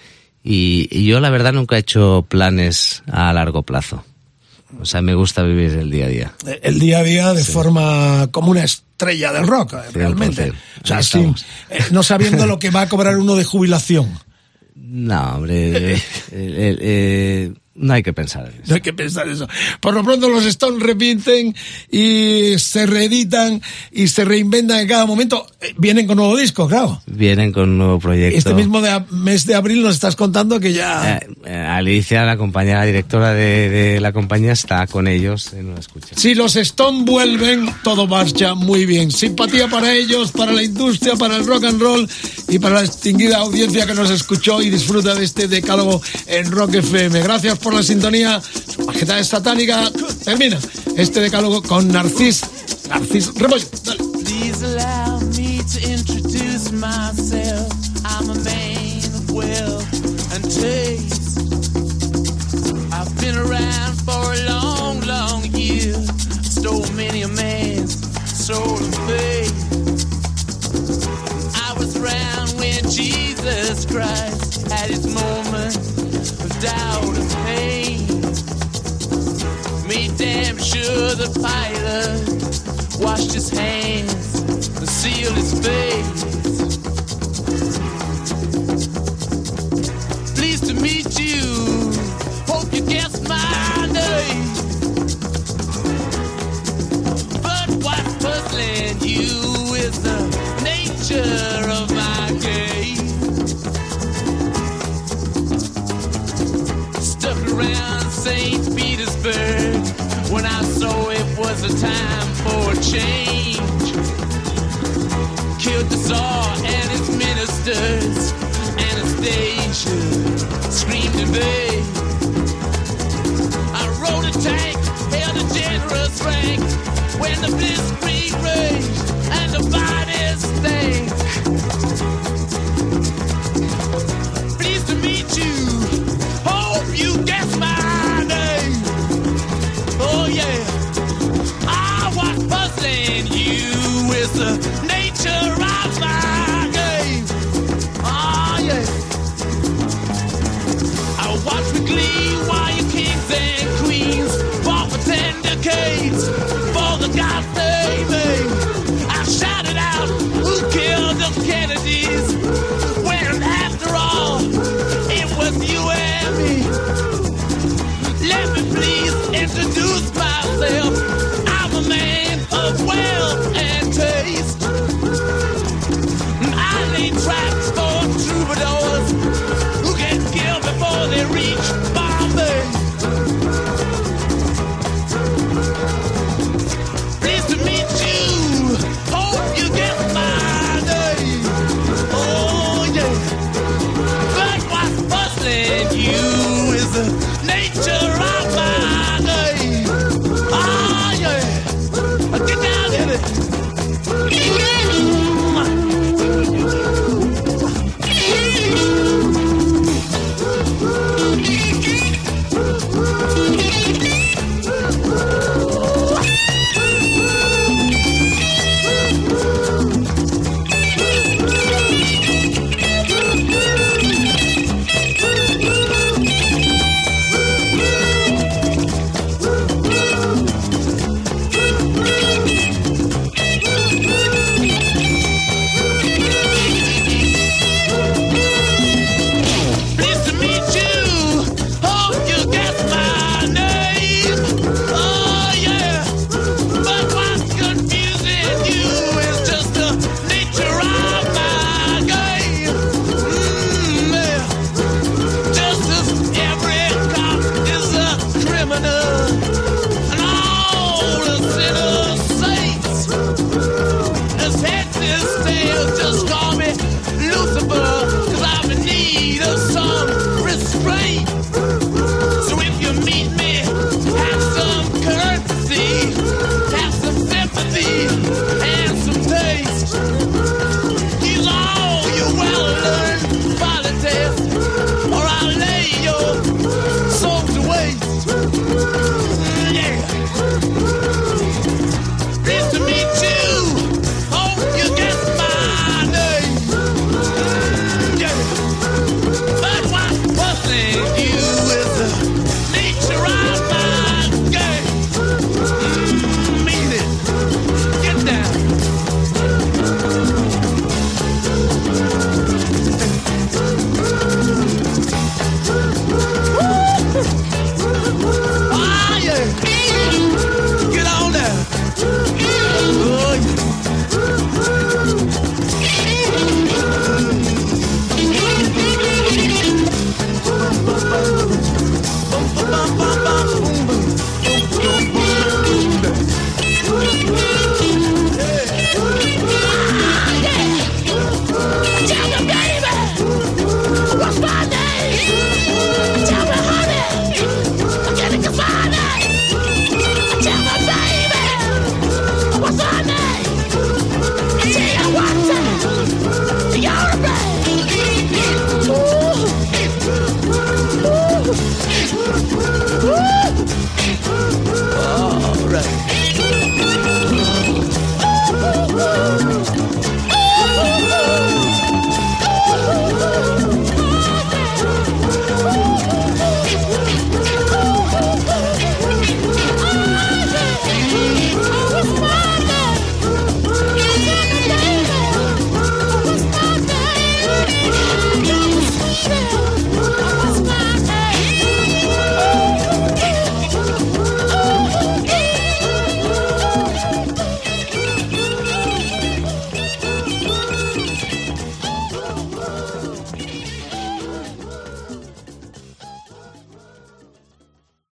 Y, y yo la verdad nunca he hecho planes a largo plazo. O sea, me gusta vivir el día a día. el día a día de forma como una estrella del rock, eh, 100%. realmente. O sea, sin, eh, no sabiendo lo que va a cobrar uno de jubilación. No, hombre, eh, eh, eh, no hay que pensar en eso. No hay que pensar eso. Por lo pronto los Stones repiten y se reeditan y se reinventan en cada momento. Eh, Vienen con nuevo disco, claro. Vienen con un nuevo proyecto. Este mismo de- mes de abril nos estás contando que ya... Eh, eh, Alicia, la compañera directora de, de la compañía, está con ellos en una escucha. Si los Stone vuelven, todo marcha muy bien. Simpatía para ellos, para la industria, para el rock and roll y para la distinguida audiencia que nos escuchó y disfruta de este decálogo en Rock FM. Gracias por la sintonía. Su satánica. Termina este decálogo con Narcis. Narcis Rebollo. Dale. Please allow me to introduce myself. I'm a man of wealth and taste. I've been around for a long, long year. Stole many a man's soul. I was around when Jesus Christ had his moment of doubt sure the pilot washed his hands and sealed his face. Pleased to meet you. Hope you guessed my name. But what's puzzling you is the nature of my game. Stuck around St. Petersburg was a time for change. Killed the Tsar and his ministers. Anastasia screamed today. I rode a tank, held a generous rank. When the blitzkrieg raged and the bodies stank.